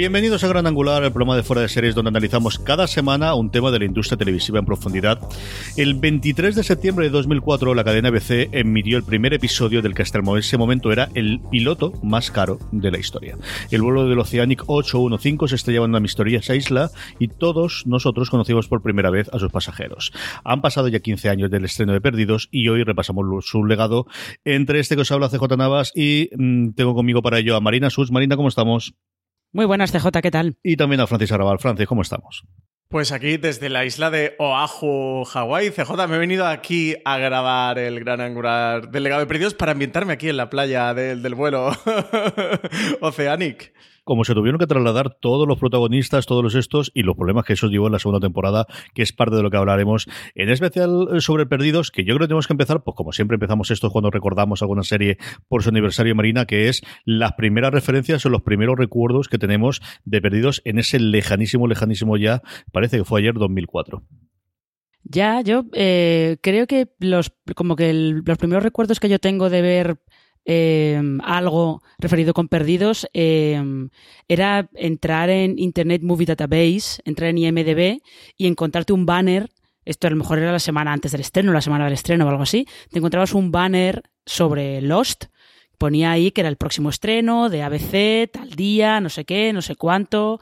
Bienvenidos a Gran Angular, el programa de fuera de series donde analizamos cada semana un tema de la industria televisiva en profundidad. El 23 de septiembre de 2004, la cadena ABC emitió el primer episodio del que hasta ese momento era el piloto más caro de la historia. El vuelo del Oceanic 815 se estrellaba en una misteriosa isla y todos nosotros conocimos por primera vez a sus pasajeros. Han pasado ya 15 años del estreno de Perdidos y hoy repasamos su legado. Entre este que os habla CJ Navas y mm, tengo conmigo para ello a Marina Sus. Marina, ¿cómo estamos? Muy buenas, CJ, ¿qué tal? Y también a Francis Arrabal. Francis, ¿cómo estamos? Pues aquí desde la isla de Oahu, Hawái, CJ, me he venido aquí a grabar el gran angular del legado de perdidos para ambientarme aquí en la playa del, del vuelo Oceanic como se tuvieron que trasladar todos los protagonistas, todos los estos y los problemas que eso llevó en la segunda temporada, que es parte de lo que hablaremos en especial eh, sobre Perdidos, que yo creo que tenemos que empezar, pues como siempre empezamos esto cuando recordamos alguna serie por su aniversario Marina, que es las primeras referencias o los primeros recuerdos que tenemos de Perdidos en ese lejanísimo, lejanísimo ya, parece que fue ayer 2004. Ya, yo eh, creo que los como que los primeros recuerdos que yo tengo de ver Em, algo referido con perdidos em, era entrar en Internet Movie Database, entrar en IMDB y encontrarte un banner. Esto a lo mejor era la semana antes del estreno, la semana del estreno o algo así. Te encontrabas un banner sobre Lost. Ponía ahí que era el próximo estreno de ABC, tal día, no sé qué, no sé cuánto.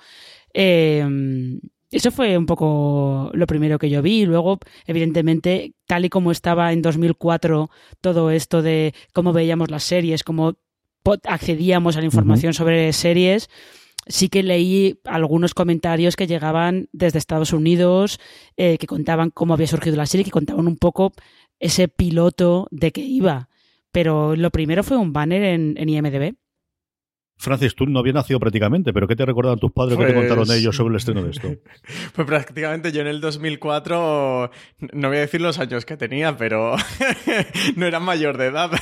Eh, eso fue un poco lo primero que yo vi. Luego, evidentemente, tal y como estaba en 2004 todo esto de cómo veíamos las series, cómo accedíamos a la información sobre series, sí que leí algunos comentarios que llegaban desde Estados Unidos, eh, que contaban cómo había surgido la serie, que contaban un poco ese piloto de que iba. Pero lo primero fue un banner en, en IMDB. Francis, tú no habías nacido prácticamente, pero ¿qué te recuerdan tus padres? ¿Qué te contaron pues ellos sobre el estreno de esto? Pues prácticamente yo en el 2004, no voy a decir los años que tenía, pero no era mayor de edad.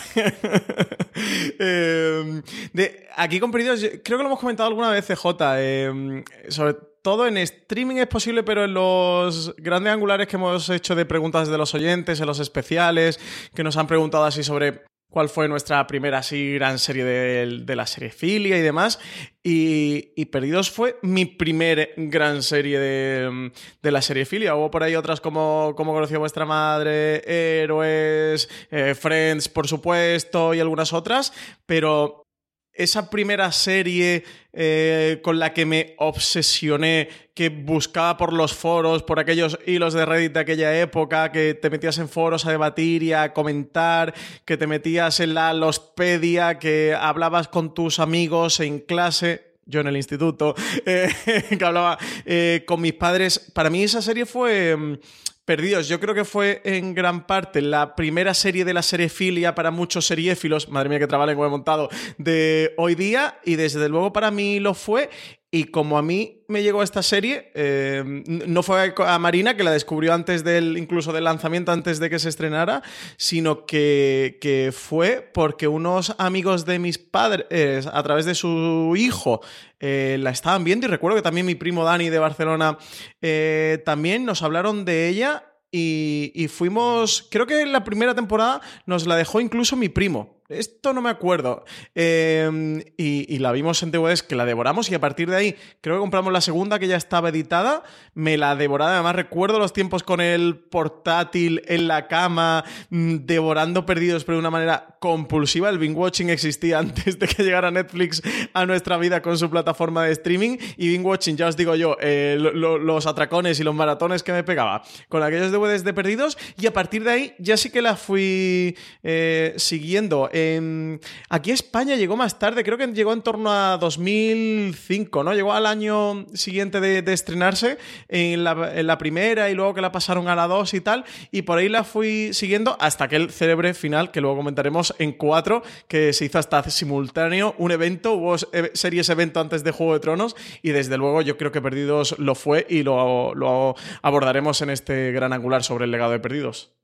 Em, de, aquí con creo que lo hemos comentado alguna vez, CJ, em, sobre todo en streaming es posible, pero en los grandes angulares que hemos hecho de preguntas de los oyentes, en los especiales, que nos han preguntado así sobre cuál fue nuestra primera así gran serie de, la serie Filia y demás. Y, Perdidos fue mi primer gran serie de, la serie Filia. Hubo por ahí otras como Cómo conoció vuestra madre, Héroes, eh, Friends, por supuesto, y algunas otras. Pero esa primera serie eh, con la que me obsesioné, que buscaba por los foros, por aquellos hilos de Reddit de aquella época, que te metías en foros a debatir y a comentar, que te metías en la lospedia, que hablabas con tus amigos en clase, yo en el instituto, eh, que hablaba eh, con mis padres. Para mí esa serie fue mm, Perdidos, yo creo que fue en gran parte la primera serie de la seriefilia para muchos seriéfilos, madre mía que trabalengua he montado, de hoy día y desde luego para mí lo fue y como a mí me llegó esta serie, eh, no fue a Marina, que la descubrió antes del, incluso del lanzamiento, antes de que se estrenara, sino que, fue porque unos amigos de mis padres, a través de su hijo, eh, la estaban viendo y recuerdo que también mi primo Dani de Barcelona eh, también nos hablaron de ella y, y, fuimos, creo que en la primera temporada nos la dejó incluso mi primo. Esto no me acuerdo. Em, y, la vimos en DVDs que la devoramos y a partir de ahí creo que compramos la segunda que ya estaba editada. Me la devoraba. Además recuerdo los tiempos con el portátil en la cama, mm, devorando perdidos, pero de una manera compulsiva. El binge watching existía antes de que llegara Netflix a nuestra vida con su plataforma de streaming. Y binge watching, ya os digo yo, eh, los atracones y los maratones que me pegaba con aquellos DVDs de perdidos. Y a partir de ahí ya sí que la fui eh, siguiendo aquí España llegó más tarde, creo que llegó en torno a 2005, ¿no? Llegó al año siguiente de, estrenarse en la, primera y luego que la pasaron a la 2 y tal, y por ahí la fui siguiendo hasta aquel célebre final que luego comentaremos en 4, que se hizo hasta simultáneo, un evento, hubo series evento antes de Juego de Tronos, y desde luego yo creo que Perdidos lo fue y lo abordaremos en este gran angular sobre el legado de Perdidos.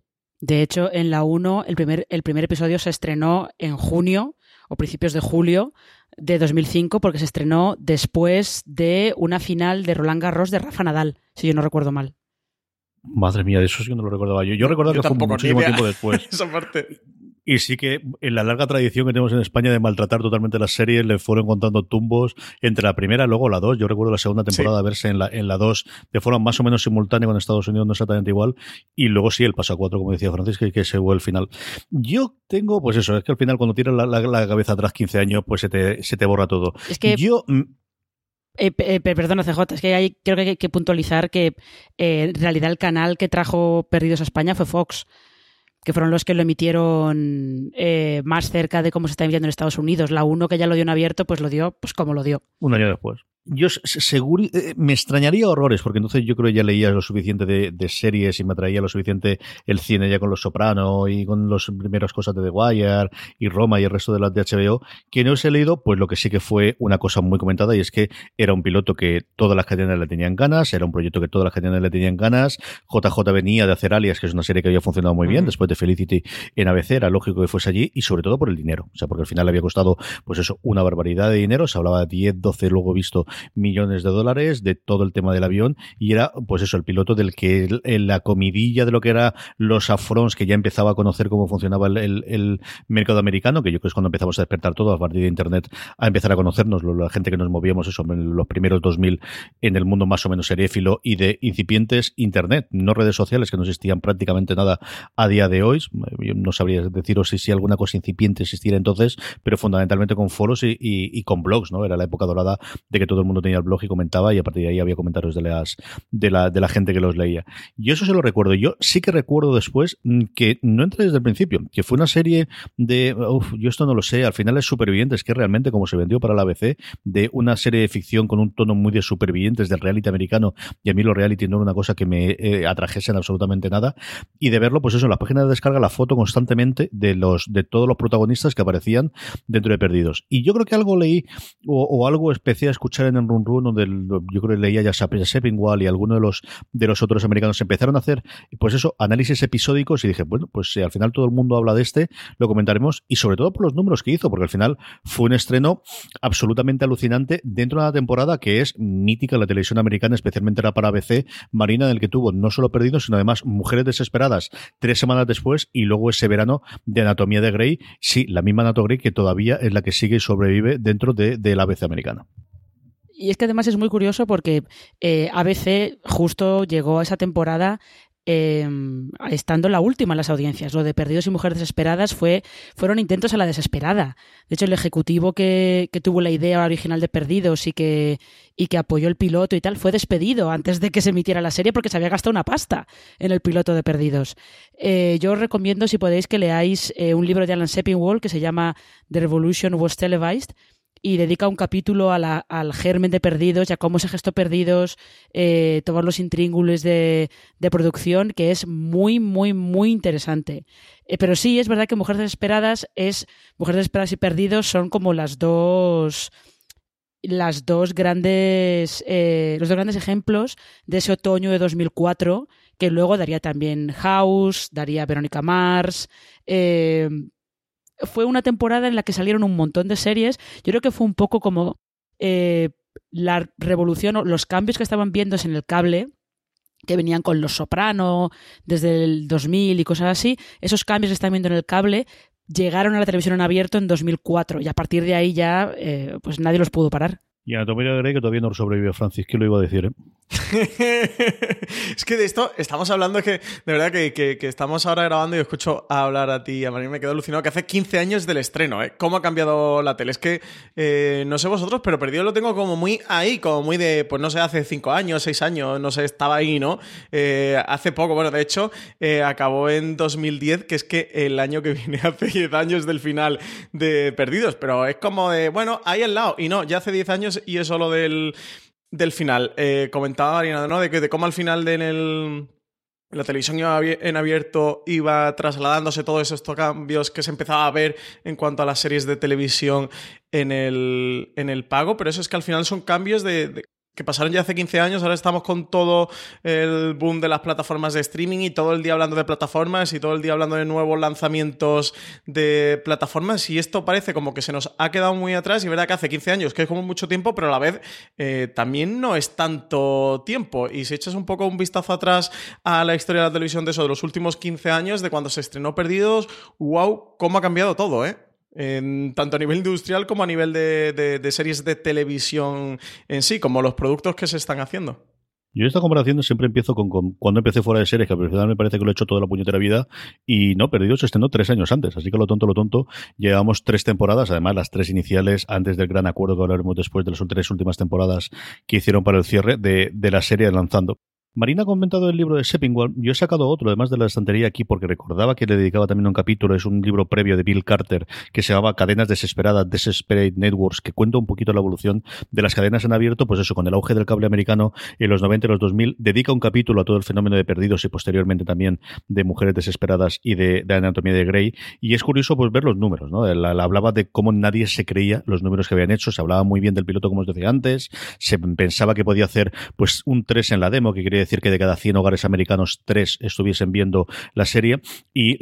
De hecho, en la 1 el primer, el primer episodio se estrenó en junio o principios de julio de 2005 porque se estrenó después de una final de Roland Garros de Rafa Nadal, si yo no recuerdo mal. Madre mía, de eso sí que no lo recordaba yo. Yo recuerdo que fue muchísimo tiempo después. Esa parte. Y sí que en la larga tradición que tenemos en España de maltratar totalmente las series, le fueron contando tumbos entre la primera y luego la dos. Yo recuerdo la segunda temporada verse en la, en la dos de forma más o menos simultánea con Estados Unidos, no exactamente igual. Y luego sí, el paso a cuatro, como decía Francisco, y que se fue el final. Yo tengo, pues eso, es que al final cuando tiras la, cabeza atrás 15 años, pues se te, se te borra todo. Es que... Yo... Mm, eh, eh, perdona, CJ, es que hay, creo que hay que puntualizar que eh, en realidad el canal que trajo Perdidos a España fue Fox que fueron los que lo emitieron eh, más cerca de cómo se está emitiendo en Estados Unidos. La 1 que ya lo dio en abierto, pues lo dio pues como lo dio. Un año después. Yo seguro, eh, me extrañaría horrores, porque entonces yo creo que ya leía lo suficiente de, series y me atraía lo suficiente el cine ya con Los Soprano y con las primeras cosas de The Wire y Roma y el resto de las de HBO, que no os he leído, pues lo que sí que fue una cosa muy comentada y es que era un piloto que todas las cadenas le tenían ganas, era un proyecto que todas las cadenas le tenían ganas, JJ venía de hacer Alias, que es una serie que había funcionado muy bien, después de Felicity en ABC, era lógico que fuese allí y sobre todo por el dinero, o sea, porque al final había costado, pues eso, una barbaridad de dinero, se hablaba de 10, 12, luego visto millones de dólares de todo el tema del avión y era pues eso el piloto del que la comidilla de lo que era los afrons que ya empezaba a conocer cómo funcionaba el, mercado americano que yo creo que es cuando empezamos a despertar todo a partir de internet a empezar a conocernos la gente que nos movíamos eso en los primeros 2000 en el mundo más o menos seriéfilo y de incipientes internet no redes sociales que no existían prácticamente nada a día de hoy. Yo no sabría deciros si, si alguna cosa incipiente existiera entonces pero fundamentalmente con foros y, y con blogs no era la época dorada de que todo el mundo tenía el blog y comentaba y a partir de ahí había comentarios de las de la, de la gente que los leía. Yo eso se lo recuerdo. Yo sí que recuerdo después mm, que no entré desde el principio, que fue una serie de, uf, yo esto no lo sé, al final es Supervivientes, que realmente como se vendió para la ABC, de una serie de ficción con un tono muy de supervivientes del reality americano y a mí los reality no era una cosa que me eh, atrajesen absolutamente nada y de verlo pues eso, en las páginas de descarga la foto constantemente de los de todos los protagonistas que aparecían dentro de Perdidos. Y yo creo que algo leí o, algo especial escuchar en el Run Run, donde yo creo que leía ya Seppingwall y algunos de los, de los otros americanos empezaron a hacer, pues eso, análisis episódicos y dije, bueno, pues si al final todo el mundo habla de este, lo comentaremos y sobre todo por los números que hizo, porque al final fue un estreno absolutamente alucinante dentro de una temporada que es mítica en la televisión americana, especialmente era para ABC, Marina, en el que tuvo no solo perdidos, sino además mujeres desesperadas tres semanas después y luego ese verano de Anatomía de Grey, sí, la misma Anatomía Grey que todavía es la que sigue y sobrevive dentro de, de la ABC americana. Y es que además es muy curioso porque eh, ABC justo llegó a esa temporada em, estando la última en las audiencias. Lo de Perdidos y Mujeres Desesperadas fue, fueron intentos a la desesperada. De hecho, el ejecutivo que, tuvo la idea original de Perdidos y que, y que apoyó el piloto y tal fue despedido antes de que se emitiera la serie porque se había gastado una pasta en el piloto de Perdidos. Eh, yo os recomiendo, si podéis, que leáis eh, un libro de Alan Sepinwall que se llama The Revolution Was Televised y dedica un capítulo al germen de Perdidos y a cómo se gestó Perdidos, eh, todos los intríngules de, producción, que es muy, muy, muy interesante. Eh, pero sí, es verdad que Mujeres Desesperadas es. Mujeres Desesperadas y Perdidos son como las dos las dos grandes eh, los dos grandes ejemplos de ese otoño de 2004 que luego daría también House daría Verónica Mars eh, fue una temporada en la que salieron un montón de series. Yo creo que fue un poco como eh, la revolución o los cambios que estaban viéndose en el cable que venían con Los Soprano desde el 2000 y cosas así, esos cambios que están viendo en el cable llegaron a la televisión en abierto en 2004 y a partir de ahí ya eh, pues nadie los pudo parar. Y Anatomía de Grey que todavía no sobrevive Francis, ¿qué lo iba a decir? Eh? es que de esto estamos hablando, que de verdad que, estamos ahora grabando y escucho hablar a ti, a mí me quedo alucinado que hace 15 años del estreno, ¿eh? ¿Cómo ha cambiado la tele? Es que eh, no sé vosotros, pero perdido lo tengo como muy ahí, como muy de, pues no sé, hace 5 años, 6 años, no sé, estaba ahí, ¿no? Eh, hace poco, bueno, de hecho, acabó en 2010, que es que el año que viene hace 10 años del final de Perdidos, pero es como de, bueno, ahí al lado, y no, ya hace 10 años y eso lo del, del final. Eh, comentaba Marina, ¿no? De, que, de cómo al final de la televisión iba en abierto iba trasladándose todos estos cambios que se empezaba a ver en cuanto a las series de televisión en el, en el pago, pero eso es que al final son cambios de, que pasaron ya hace 15 años, ahora estamos con todo el boom de las plataformas de streaming y todo el día hablando de plataformas y todo el día hablando de nuevos lanzamientos de plataformas y esto parece como que se nos ha quedado muy atrás y verdad que hace 15 años, que es como mucho tiempo, pero a la vez eh, también no es tanto tiempo y si echas un poco un vistazo atrás a la historia de la televisión de eso, de los últimos 15 años, de cuando se estrenó Perdidos, wow, cómo ha cambiado todo, ¿eh? Tanto a nivel industrial como a nivel de, series de televisión en sí, como los productos que se están haciendo. Yo esta comparación siempre empiezo con, cuando empecé fuera de series, que al me parece que lo he hecho toda la puñetera vida, y no, Perdidos se estrenó tres años antes, así que lo tonto, lo tonto, llevamos tres temporadas, además las tres iniciales, antes del gran acuerdo que hablaremos después de las tres últimas temporadas que hicieron para el cierre de la serie lanzando. Marina ha comentado el libro de Seppingwall. Yo he sacado otro, además de la estantería aquí, porque recordaba que le dedicaba también un capítulo. Es un libro previo de Bill Carter que se llamaba Cadenas Desesperadas, Desesperate Networks, que cuenta un poquito la evolución de las cadenas en abierto. Pues eso, con el auge del cable americano en los 90 y los 2000, dedica un capítulo a todo el fenómeno de perdidos y posteriormente también de mujeres desesperadas y de, anatomía de Grey. Y es curioso pues ver los números, ¿no? La, hablaba de cómo nadie se creía los números que habían hecho. Se hablaba muy bien del piloto, como os decía antes. Se pensaba que podía hacer pues un 3 en la demo, que quería decir que de cada 100 hogares americanos, 3 estuviesen viendo la serie. Y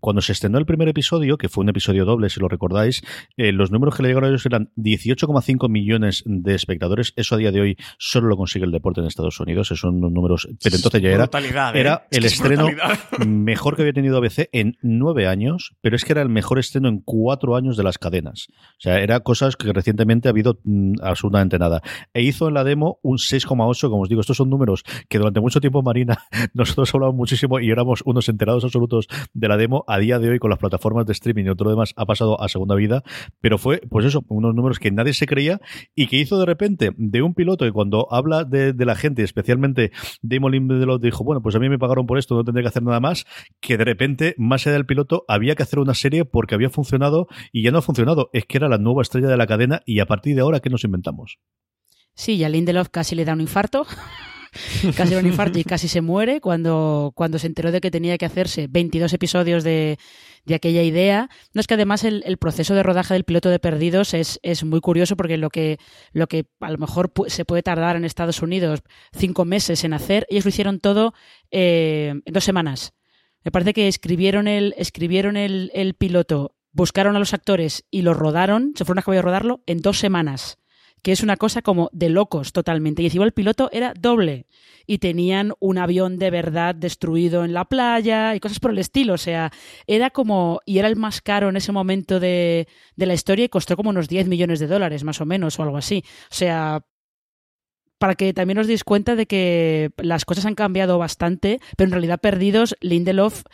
cuando se estrenó el primer episodio, que fue un episodio doble, si lo recordáis, eh, los números que le llegaron a ellos eran 18,5 millones de espectadores. Eso a día de hoy solo lo consigue el deporte en Estados Unidos. Esos son números. Pero entonces ya era, ¿eh? era el estreno mejor que había tenido ABC en nueve años, pero es que era el mejor estreno en cuatro años de las cadenas. O sea, era cosas que recientemente ha habido mm, absolutamente nada. E hizo en la demo un 6,8, como os digo, estos son números que durante mucho tiempo, Marina, nosotros hablamos muchísimo y éramos unos enterados absolutos de la demo. A día de hoy, con las plataformas de streaming y lo demás, ha pasado a segunda vida, pero fue, pues eso, unos números que nadie se creía y que hizo de repente de un piloto que cuando habla de, la gente, especialmente Damon Lindelof, dijo, bueno, pues a mí me pagaron por esto, no tendré que hacer nada más, que de repente, más allá del piloto, había que hacer una serie porque había funcionado y ya no ha funcionado. Es que era la nueva estrella de la cadena y a partir de ahora, ¿qué nos inventamos? Sí, y a Lindelof casi le da un infarto. Casi un infarto y casi se muere cuando, cuando se enteró de que tenía que hacerse 22 episodios de, de aquella idea. No es que además el, proceso de rodaje del piloto de Perdidos es, es, muy curioso porque lo que, lo que a lo mejor se puede tardar en Estados Unidos cinco meses en hacer, ellos lo hicieron todo eh, en dos semanas. Me parece que escribieron el, escribieron el, el piloto, buscaron a los actores y lo rodaron, se fueron a caballo a rodarlo en dos semanas que es una cosa como de locos totalmente. Y encima el piloto era doble. Y tenían un avión de verdad destruido en la playa y cosas por el estilo. O sea, era como. Y era el más caro en ese momento de, de la historia y costó como unos 10 millones de dólares, más o menos, o algo así. O sea, para que también os deis cuenta de que las cosas han cambiado bastante, pero en realidad perdidos, Lindelof,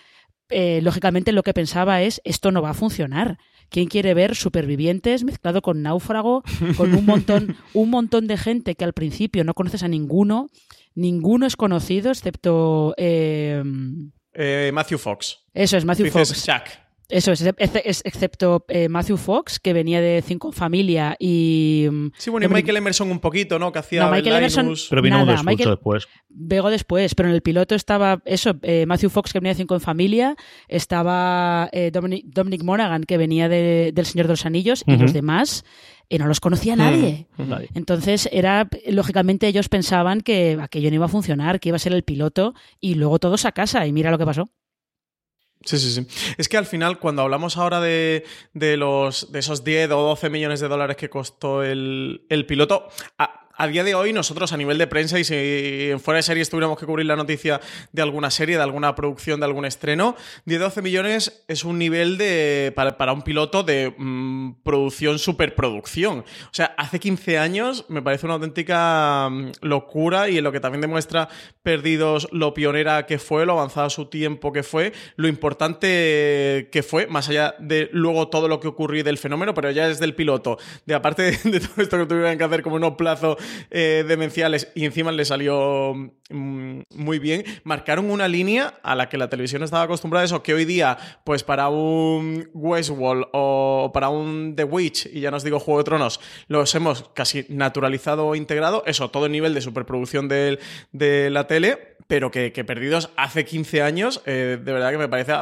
eh, lógicamente lo que pensaba es, esto no va a funcionar. ¿Quién quiere ver supervivientes mezclado con náufrago, con un montón, un montón de gente que al principio no conoces a ninguno? Ninguno es conocido excepto... Eh, eh, Matthew Fox. Eso es, Matthew Fox. Eso es, excepto eh, Matthew Fox, que venía de Cinco Familia y... Mm, sí, bueno, y Michael Emerson un poquito, ¿no? Que hacía no, Michael Emerson, Pero vino después. Vengo después, pero en el piloto estaba eso, eh, Matthew Fox, que venía de Cinco en Familia, estaba eh, Dominic, Monaghan, que venía de, del Señor de los Anillos, y los demás no los conocía nadie. Entonces, era, lógicamente, ellos pensaban que aquello no iba a funcionar, que iba a ser el piloto, y luego todos a casa, y mira lo que pasó. Sí, sí, sí. Es que al final, cuando hablamos ahora de, de los, de esos 10 o 12 millones de dólares que costó el, piloto, a día de hoy nosotros a nivel de prensa y si en fuera de series tuviéramos que cubrir la noticia de alguna serie, de alguna producción, de algún estreno, 10-12 millones es un nivel de para, un piloto de mm, producción, superproducción. O sea, hace 15 años me parece una auténtica mm, locura y en lo que también demuestra Perdidos lo pionera que fue, lo avanzado su tiempo que fue, lo importante que fue, más allá de luego todo lo que ocurrió del fenómeno, pero ya es del piloto, de aparte de, todo esto que tuvieron que hacer como unos plazos eh, demenciales. Y encima le salió mm, muy bien, marcaron una línea a la que la televisión estaba acostumbrada eso, que hoy día, pues para un Westworld o para un The Witch, y ya nos digo Juego de Tronos, los hemos casi naturalizado o integrado, eso, todo el nivel de superproducción de, la tele, pero que, que perdidos hace 15 años, eh, de verdad que me parece...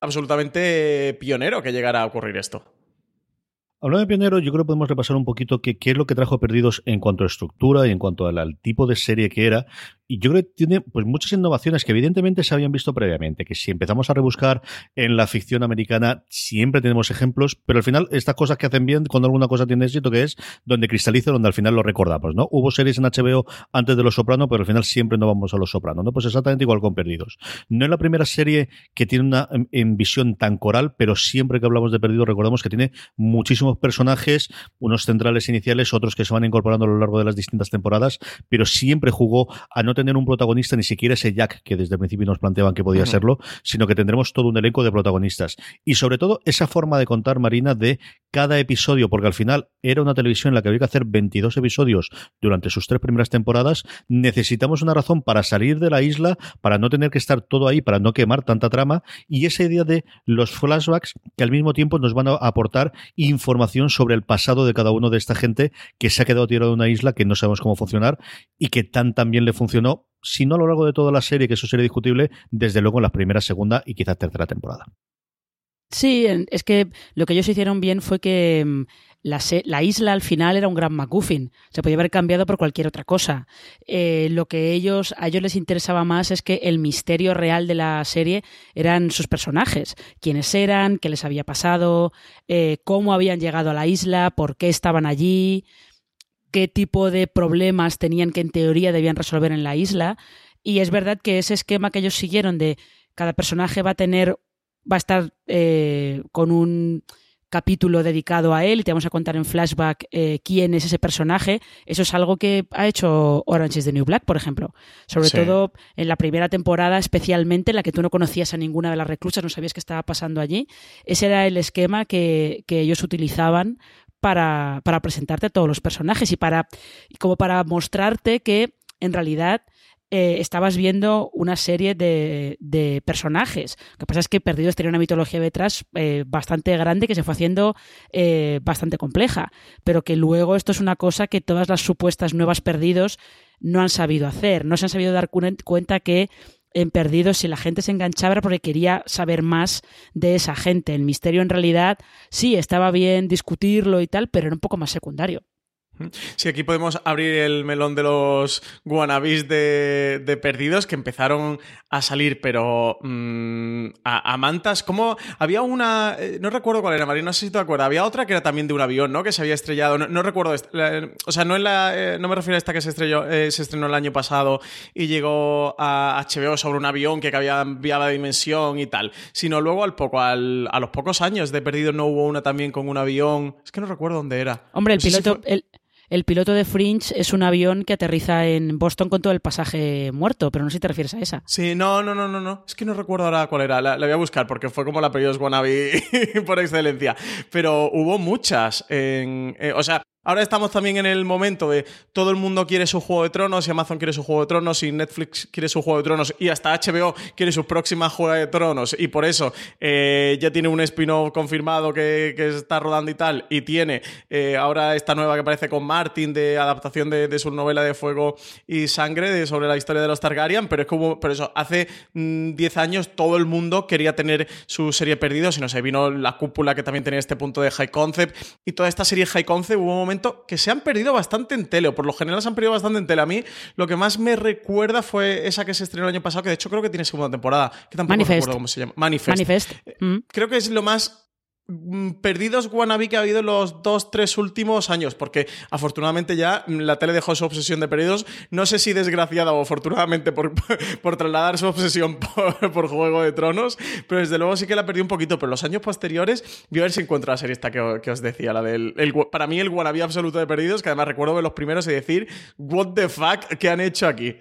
absolutamente pionero que llegara a ocurrir esto. Hablando de pionero, yo creo que podemos repasar un poquito qué, es lo que trajo Perdidos en cuanto a estructura y en cuanto al, tipo de serie que era. Y yo creo que tiene pues muchas innovaciones que evidentemente se habían visto previamente, que si empezamos a rebuscar en la ficción americana siempre tenemos ejemplos, pero al final estas cosas que hacen bien cuando alguna cosa tiene éxito, que es donde cristaliza, donde al final lo recordamos, ¿no? Hubo series en HBO antes de Los Soprano, pero al final siempre no vamos a Los Soprano, ¿no? Pues exactamente igual con Perdidos. No es la primera serie que tiene una en, visión tan coral, pero siempre que hablamos de Perdidos recordamos que tiene muchísimo personajes, unos centrales iniciales, otros que se van incorporando a lo largo de las distintas temporadas, pero siempre jugó a no tener un protagonista, ni siquiera ese Jack que desde el principio nos planteaban que podía serlo, sino que tendremos todo un elenco de protagonistas. Y sobre todo esa forma de contar, Marina, de cada episodio, porque al final era una televisión en la que había que hacer 22 episodios durante sus tres primeras temporadas, necesitamos una razón para salir de la isla, para no tener que estar todo ahí, para no quemar tanta trama, y esa idea de los flashbacks que al mismo tiempo nos van a aportar información información sobre el pasado de cada uno de esta gente que se ha quedado tirado en una isla que no sabemos cómo funcionar y que tan tan bien le funcionó, si no a lo largo de toda la serie, que eso sería discutible, desde luego en la primera, segunda y quizás tercera temporada. Sí, es que lo que ellos hicieron bien fue que la, isla al final era un gran MacGuffin. Se podía haber cambiado por cualquier otra cosa. Eh, lo que ellos, a ellos les interesaba más es que el misterio real de la serie eran sus personajes. Quiénes eran, qué les había pasado, eh, cómo habían llegado a la isla, por qué estaban allí, qué tipo de problemas tenían que en teoría debían resolver en la isla. Y es verdad que ese esquema que ellos siguieron de cada personaje va a tener, va a estar eh, con un capítulo dedicado a él y te vamos a contar en flashback eh, quién es ese personaje. Eso es algo que ha hecho Orange is the New Black, por ejemplo. Sobre todo en la primera temporada, especialmente en la que tú no conocías a ninguna de las reclusas, no sabías qué estaba pasando allí. Ese era el esquema que, que ellos utilizaban para, para presentarte a todos los personajes y para como para mostrarte que en realidad eh, estabas viendo una serie de, de, personajes. Lo que pasa es que Perdidos tenía una mitología detrás eh, bastante grande que se fue haciendo eh, bastante compleja, pero que luego esto es una cosa que todas las supuestas nuevas Perdidos no han sabido hacer, no se han sabido dar cuenta que en Perdidos si la gente se enganchaba era porque quería saber más de esa gente. El misterio en realidad sí estaba bien discutirlo y tal, pero era un poco más secundario. Sí, aquí podemos abrir el melón de los wannabes de, perdidos que empezaron a salir, pero mm, a, mantas. ¿Cómo? Había una. Eh, no recuerdo cuál era, María, no sé si te acuerdas. Había otra que era también de un avión, ¿no? Que se había estrellado. No, recuerdo. o sea, no, la, eh, no me refiero a esta que se, estrelló, eh, se estrenó el año pasado y llegó a HBO sobre un avión que había enviado dimensión y tal. Sino luego al poco, al, a los pocos años de perdidos no hubo una también con un avión. Es que no recuerdo dónde era. Hombre, el piloto. el piloto de Fringe es un avión que aterriza en Boston con todo el pasaje muerto, pero no sé si te refieres a esa. Sí, no, no, no, no, no. Es que no recuerdo ahora cuál era. La, voy a buscar porque fue como la periodos Wannabe por excelencia. Pero hubo muchas. En, eh, o sea, Ahora estamos también en el momento de todo el mundo quiere su Juego de Tronos y Amazon quiere su Juego de Tronos y Netflix quiere su Juego de Tronos y hasta HBO quiere su próxima Juego de Tronos. Y por eso eh, ya tiene un spin-off confirmado que, está rodando y tal y tiene eh, ahora esta nueva que aparece con Martin de adaptación de, su novela de Fuego y Sangre sobre la historia de los Targaryen, pero es como, por eso, hace 10 mm, años todo el mundo quería tener su serie Perdidos y no sé, vino la cúpula que también tenía este punto de High Concept. Y toda esta serie High Concept hubo un momento que se han perdido bastante en tele, o por lo general se han perdido bastante en tele. A mí lo que más me recuerda fue esa que se estrenó el año pasado, que de hecho creo que tiene segunda temporada, que tampoco recuerdo cómo se llama. Manifest. Eh, mm. Creo que es lo más perdidos wannabe que ha habido en los dos, tres últimos años, porque afortunadamente ya la tele dejó su obsesión de perdidos, no sé si desgraciada o afortunadamente por, por trasladar su obsesión por, Juego de Tronos, pero desde luego sí que la perdió un poquito, pero los años posteriores, voy a ver si encuentro la serie esta que, os decía, la del, para mí el wannabe absoluto de perdidos, que además recuerdo de los primeros y decir, what the fuck, ¿qué han hecho aquí?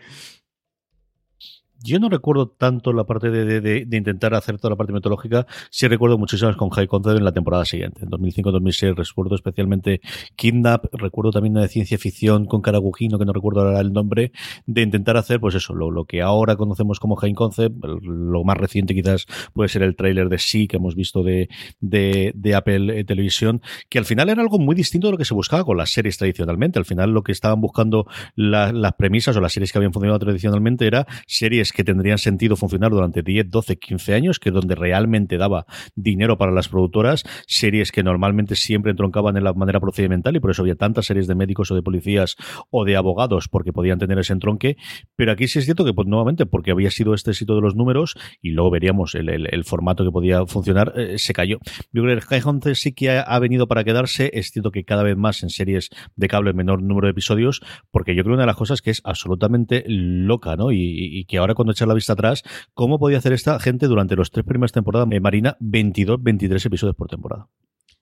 Yo no recuerdo tanto la parte de, de, intentar hacer toda la parte mitológica, sí recuerdo muchísimas con High Concept en la temporada siguiente, en 2005-2006 recuerdo especialmente Kidnap, recuerdo también una de ciencia ficción con Karagujino, que no recuerdo ahora el nombre, de intentar hacer pues eso, lo, lo que ahora conocemos como High Concept, lo más reciente quizás puede ser el tráiler de Sí que hemos visto de, de, Apple eh, Televisión, que al final era algo muy distinto de lo que se buscaba con las series tradicionalmente, al final lo que estaban buscando las premisas o las series que habían funcionado tradicionalmente era series que tendrían sentido funcionar durante 10, 12, 15 años, que es donde realmente daba dinero para las productoras, series que normalmente siempre entroncaban en la manera procedimental y por eso había tantas series de médicos o de policías o de abogados porque podían tener ese entronque, pero aquí sí es cierto que pues, nuevamente porque había sido este éxito de los números y luego veríamos el, formato que podía funcionar, eh, se cayó. Yo creo que sí que ha, venido para quedarse, es cierto que cada vez más en series de cable menor número de episodios, porque yo creo una de las cosas que es absolutamente loca, ¿no? y que ahora cuando echar la vista atrás, cómo podía hacer esta gente durante los tres primeras temporadas de Marina 22, 23 episodios por temporada.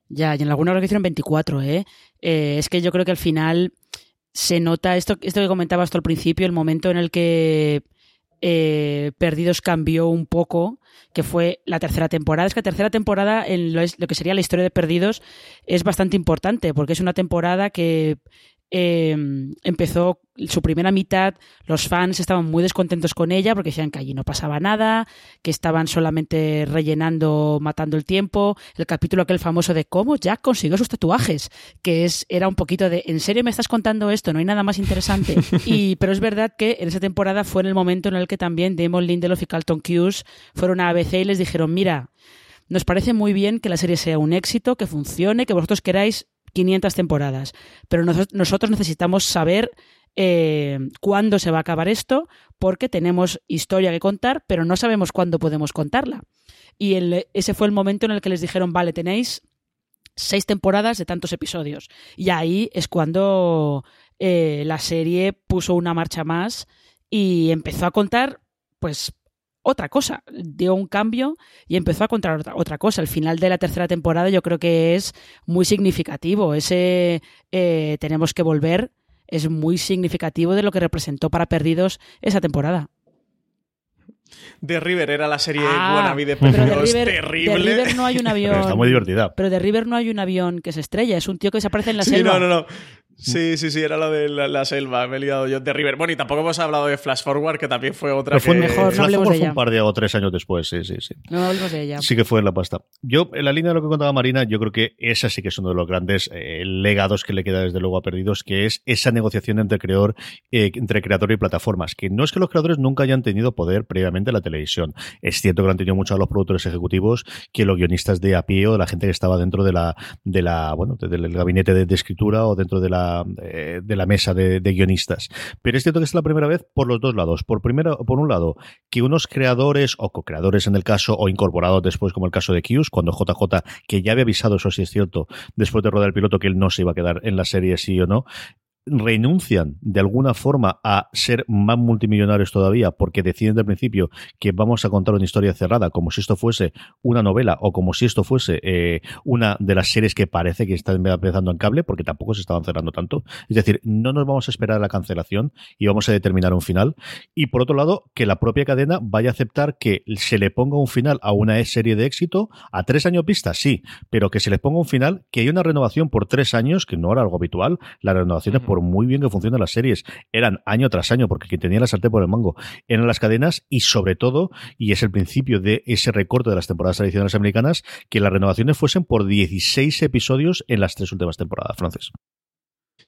Ya, y en alguna hora que hicieron 24, ¿eh? ¿eh? Es que yo creo que al final se nota esto, esto que comentaba hasta al principio, el momento en el que eh, Perdidos cambió un poco, que fue la tercera temporada. Es que la tercera temporada, en lo que sería la historia de Perdidos, es bastante importante, porque es una temporada que Em, empezó su primera mitad, los fans estaban muy descontentos con ella porque decían que allí no pasaba nada, que estaban solamente rellenando, matando el tiempo. El capítulo aquel famoso de cómo Jack consiguió sus tatuajes, que es, era un poquito de, ¿en serio me estás contando esto? No hay nada más interesante. y, pero es verdad que en esa temporada fue en el momento en el que también Damon Lindelof y Carlton Cuse fueron a ABC y les dijeron, mira, nos parece muy bien que la serie sea un éxito, que funcione, que vosotros queráis 500 temporadas. Pero nosotros necesitamos saber eh, cuándo se va a acabar esto, porque tenemos historia que contar, pero no sabemos cuándo podemos contarla. Y ese fue el momento en el que les dijeron, vale, tenéis seis temporadas de tantos episodios. Y ahí es cuando eh, la serie puso una marcha más y empezó a contar, pues, otra cosa, dio un cambio y empezó a contar otra, cosa. El final de la tercera temporada yo creo que es muy significativo. Ese eh, tenemos que volver es muy significativo de lo que representó para Perdidos esa temporada. The River era la serie ah, de Perdidos terrible. De River no hay un avión. está muy divertida. Pero de River no hay un avión que se estrella, es un tío que se aparece en la sí, No, no, no. Sí, sí, sí, era lo de la, selva, me he liado yo de River. Bueno, y tampoco hemos hablado de Flash Forward, que también fue otra. fue mejor, no Flash Forward fue un par de o tres años después, sí, sí, sí. No hablemos de ella. Sí que fue en la pasta. Yo, en la línea de lo que contaba Marina, yo creo que esa sí que es uno de los grandes eh, legados que le queda desde luego a Perdidos, que es esa negociación entre creador, eh, entre creador y plataformas. Que no es que los creadores nunca hayan tenido poder previamente en la televisión. Es cierto que lo han tenido mucho a los productores ejecutivos que los guionistas de a pie o de la gente que estaba dentro de la, de la, bueno, del gabinete de, escritura o dentro de la, eh, de la mesa de, guionistas. Pero es cierto que es la primera vez por los dos lados. Por, primero, por un lado, que unos creadores o co-creadores en el caso, o incorporados después, como el caso de Q's, cuando JJ, que ya había avisado, eso sí es cierto, después de rodar el piloto, que él no se iba a quedar en la serie sí o no, renuncian de alguna forma a ser más multimillonarios todavía porque deciden del principio que vamos a contar una historia cerrada como si esto fuese una novela o como si esto fuese eh, una de las series que parece que están empezando en cable porque tampoco se estaban cerrando tanto. Es decir, no nos vamos a esperar a la cancelación y vamos a determinar un final. Y por otro lado, que la propia cadena vaya a aceptar que se le ponga un final a una serie de éxito a tres años vista, sí, pero que se le ponga un final, que hay una renovación por tres años, que no era algo habitual. Las renovaciones, por muy bien que funcionen las series, eran año tras año, porque quien tenía la sartén por el mango eran las cadenas y sobre todo, y es el principio de ese recorte de las temporadas tradicionales americanas, que las renovaciones fuesen por 16 episodios en las tres últimas temporadas, Francis.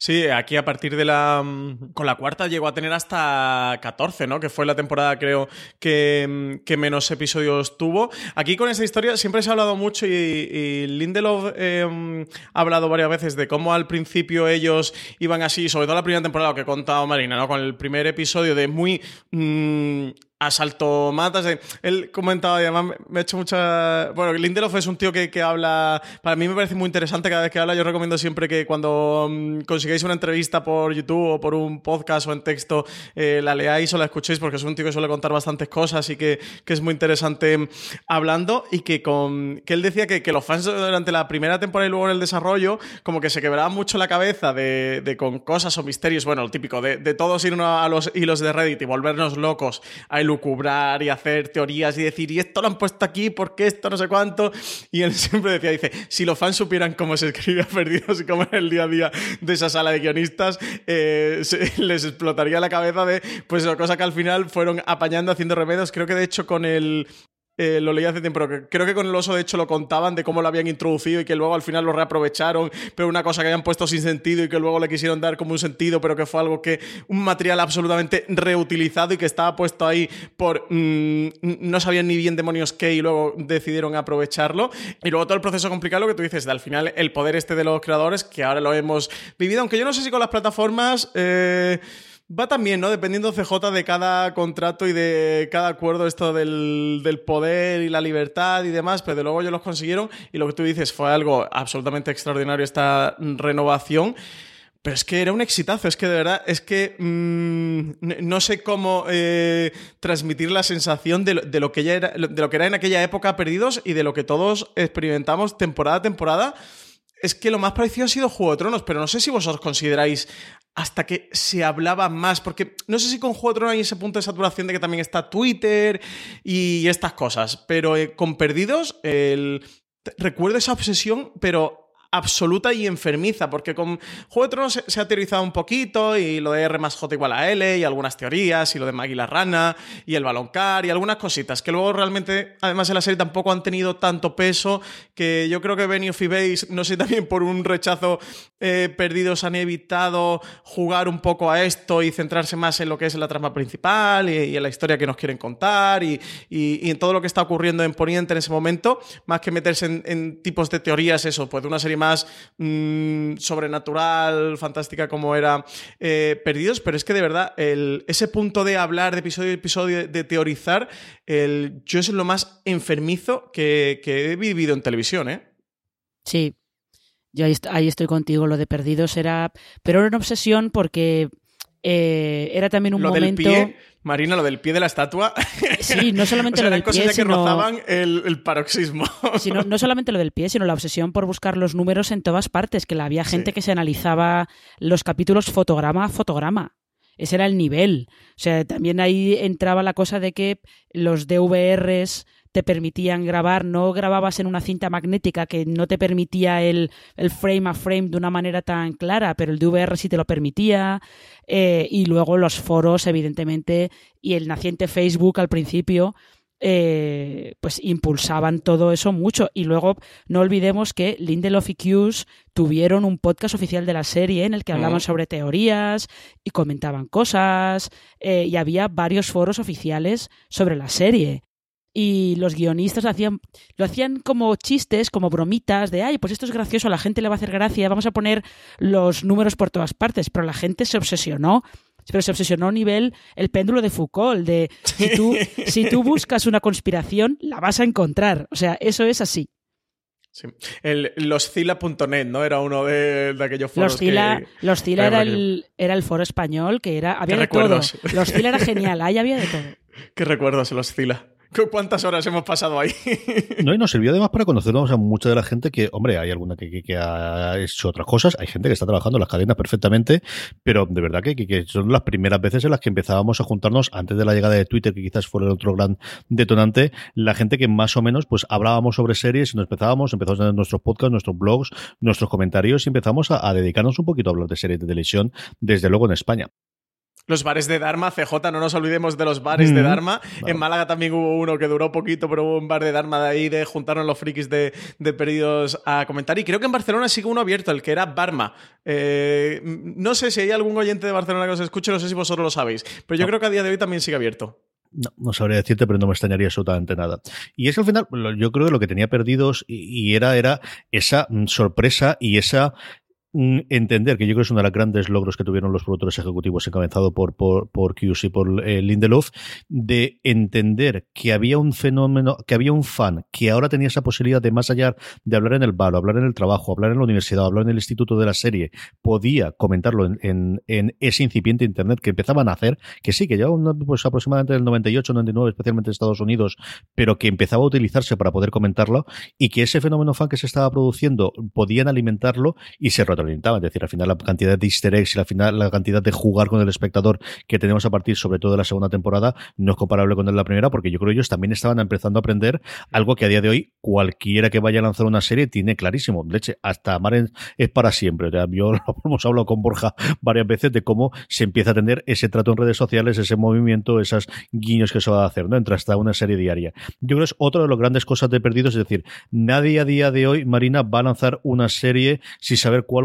Sí, aquí a partir de la. Mm, con la cuarta llegó a tener hasta 14, ¿no? Que fue la temporada, creo, que, mm, menos episodios tuvo. Aquí con esta historia siempre se ha hablado mucho y, Lindelof em, ha hablado varias veces de cómo al principio ellos iban así, sobre todo la primera temporada que he contado Marina, ¿no? Con el primer episodio de muy. Mm, asalto matas. Él comentaba y además me ha hecho mucha. Bueno, Lindelof es un tío que, que, habla. Para mí me parece muy interesante cada vez que habla. Yo recomiendo siempre que cuando mm, consigáis una entrevista por YouTube o por un podcast o en texto, eh, la leáis o la escuchéis, porque es un tío que suele contar bastantes cosas y que, que es muy interesante hablando. Y que con que él decía que, que, los fans durante la primera temporada y luego en el desarrollo, como que se quebraban mucho la cabeza de, de con cosas o misterios. Bueno, lo típico, de, de todos ir a los hilos de Reddit y volvernos locos a lucubrar y hacer teorías y decir, y esto lo han puesto aquí, porque esto no sé cuánto? Y él siempre decía, dice, si los fans supieran cómo se escribe a Perdidos y cómo es el día a día de esa sala de guionistas, eh, les explotaría la cabeza de, pues, cosa que al final fueron apañando, haciendo remedios. Creo que de hecho con el eh, lo leí hace tiempo, pero creo que con el oso de hecho lo contaban de cómo lo habían introducido y que luego al final lo reaprovecharon, pero una cosa que habían puesto sin sentido y que luego le quisieron dar como un sentido, pero que fue algo que, un material absolutamente reutilizado y que estaba puesto ahí por, mm, no sabían ni bien demonios qué y luego decidieron aprovecharlo. Y luego todo el proceso complicado, lo que tú dices, de al final el poder este de los creadores, que ahora lo hemos vivido, aunque yo no sé si con las plataformas... Eh, Va también, ¿no? Dependiendo CJ de cada contrato y de cada acuerdo, esto del, poder y la libertad y demás, pero de luego ellos los consiguieron y lo que tú dices fue algo absolutamente extraordinario esta renovación. Pero es que era un exitazo, es que de verdad, es que mm, no sé cómo eh, transmitir la sensación de, lo que ya era, de lo que era en aquella época Perdidos y de lo que todos experimentamos temporada a temporada. Es que lo más parecido ha sido Juego de Tronos, pero no sé si vosotros consideráis hasta que se hablaba más, porque no sé si con Juego de hay ese punto de saturación de que también está Twitter y estas cosas, pero eh, con Perdidos, el... recuerdo esa obsesión, pero absoluta y enfermiza, porque con Juego de Tronos se, ha teorizado un poquito y lo de R más J igual a L y algunas teorías y lo de Maggie la rana y el baloncar y algunas cositas que luego realmente, además en la serie tampoco han tenido tanto peso que yo creo que Benioff y Base, no sé también por un rechazo eh, perdidos han evitado jugar un poco a esto y centrarse más en lo que es la trama principal y, en la historia que nos quieren contar y, en todo lo que está ocurriendo en Poniente en ese momento, más que meterse en, en tipos de teorías, eso, pues de una serie más mm, sobrenatural, fantástica como era eh, Perdidos, pero es que de verdad ese punto de hablar de episodio a episodio, de teorizar, el, yo es lo más enfermizo que, he vivido en televisión, ¿eh? Sí, yo ahí, estoy contigo. Lo de Perdidos era. Pero era una obsesión porque eh, era también un momento. Marina, lo del pie de la estatua. Sí, no solamente lo del pie, que rozaban el, paroxismo. no solamente lo del pie, sino la obsesión por buscar los números en todas partes, que había gente que se analizaba los capítulos fotograma a fotograma. Ese era el nivel. O sea, también ahí entraba la cosa de que los DVRs te permitían grabar, no grababas en una cinta magnética que no te permitía el, frame a frame de una manera tan clara, pero el DVR sí te lo permitía, eh, y luego los foros, evidentemente, y el naciente Facebook al principio, eh, pues impulsaban todo eso mucho. Y luego no olvidemos que Lindelof y Hughes tuvieron un podcast oficial de la serie en el que hablaban sobre teorías y comentaban cosas, eh, y había varios foros oficiales sobre la serie y los guionistas hacían, lo hacían como chistes, como bromitas de, ay, pues esto es gracioso, a la gente le va a hacer gracia, vamos a poner los números por todas partes, pero la gente se obsesionó pero se obsesionó a nivel el péndulo de Foucault, de si tú, si tú buscas una conspiración, la vas a encontrar. O sea, eso es así. El, loscila.net, ¿no? Era uno de, aquellos foros los Cila, Los Cila era el, era el foro español que era... Había de todo. Los Cila era genial, ahí había de todo. ¿Qué recuerdos los Cila? ¿Cuántas horas hemos pasado ahí? no, y nos sirvió además para conocernos a mucha de la gente que, hombre, hay alguna que, ha hecho otras cosas, hay gente que está trabajando en las cadenas perfectamente, pero de verdad que, que, son las primeras veces en las que empezábamos a juntarnos antes de la llegada de Twitter, que quizás fue el otro gran detonante, la gente que más o menos pues hablábamos sobre series nos empezábamos, empezamos a tener nuestros podcasts, nuestros blogs, nuestros comentarios y empezamos a dedicarnos un poquito a hablar de series de televisión, desde luego en España los bares de Dharma, CJ, no nos olvidemos de los bares de Dharma. En Málaga también hubo uno que duró poquito, pero hubo un bar de Dharma de ahí de juntarnos los frikis de, de pedidos a comentar. Y creo que en Barcelona sigue uno abierto, el que era Barma. Eh, no sé si hay algún oyente de Barcelona que os escuche, no sé si vosotros lo sabéis, pero yo creo que a día de hoy también sigue abierto. No, no sabría decirte, pero no me extrañaría absolutamente nada. Y es que al final, yo creo que lo que tenía perdidos y era, era esa mm, sorpresa y esa Mm, entender, que yo creo que es uno de los grandes logros que tuvieron los productores ejecutivos encabezado por, por, por y por eh, Lindelof, de entender que había un fenómeno, que había un fan que ahora tenía esa posibilidad de más allá de hablar en el bar, hablar en el trabajo, hablar en la universidad, hablar en el instituto de la serie, podía comentarlo en, en, ese incipiente internet que empezaban a hacer, que sí, que ya pues aproximadamente del 98, 99, especialmente en Estados Unidos, pero que empezaba a utilizarse para poder comentarlo y que ese fenómeno fan que se estaba produciendo podían alimentarlo y se es decir, al final la cantidad de easter eggs y al final la cantidad de jugar con el espectador que tenemos a partir sobre todo de la segunda temporada no es comparable con la primera porque yo creo que ellos también estaban empezando a aprender algo que a día de hoy cualquiera que vaya a lanzar una serie tiene clarísimo. De hecho, hasta Amar es para siempre. yo lo hemos hablado con Borja varias veces de cómo se empieza a tener ese trato en redes sociales, ese movimiento, esos guiños que se va a hacer, ¿no? Entre hasta una serie diaria. Yo creo que es otra de las grandes cosas de perdidos, es decir, nadie a día de hoy, Marina, va a lanzar una serie sin saber cuál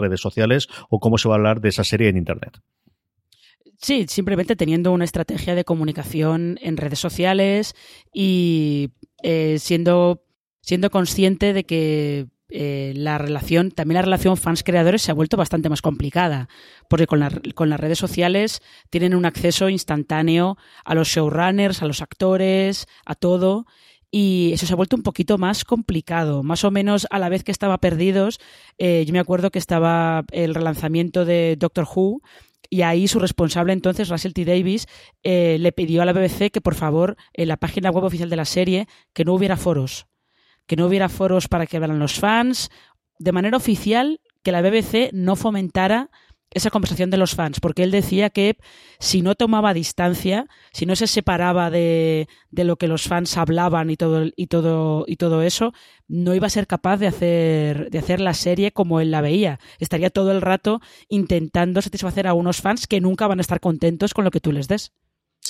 Redes sociales o cómo se va a hablar de esa serie en Internet. Sí, simplemente teniendo una estrategia de comunicación en redes sociales y eh, siendo, siendo consciente de que eh, la relación, también la relación fans-creadores se ha vuelto bastante más complicada, porque con, con, las redes sociales tienen un acceso instantáneo a los showrunners, a los actores, a todo, y eso se ha vuelto un poquito más complicado, más o menos a la vez que estaba Perdidos, eh, yo me acuerdo que estaba el relanzamiento de Doctor Who, y ahí su responsable entonces, Russell T. Davis, eh, le pidió a la BBC que por favor en la página web oficial de la serie que no hubiera foros que no hubiera foros para que hablaran los fans, de manera oficial que la BBC no fomentara esa conversación de los fans, porque él decía que si no tomaba distancia, si no se separaba de, de, lo que los fans hablaban y todo, y todo, y todo eso, no iba a ser capaz de hacer, de hacer la serie como él la veía. Estaría todo el rato intentando satisfacer a unos fans que nunca van a estar contentos con lo que tú les des.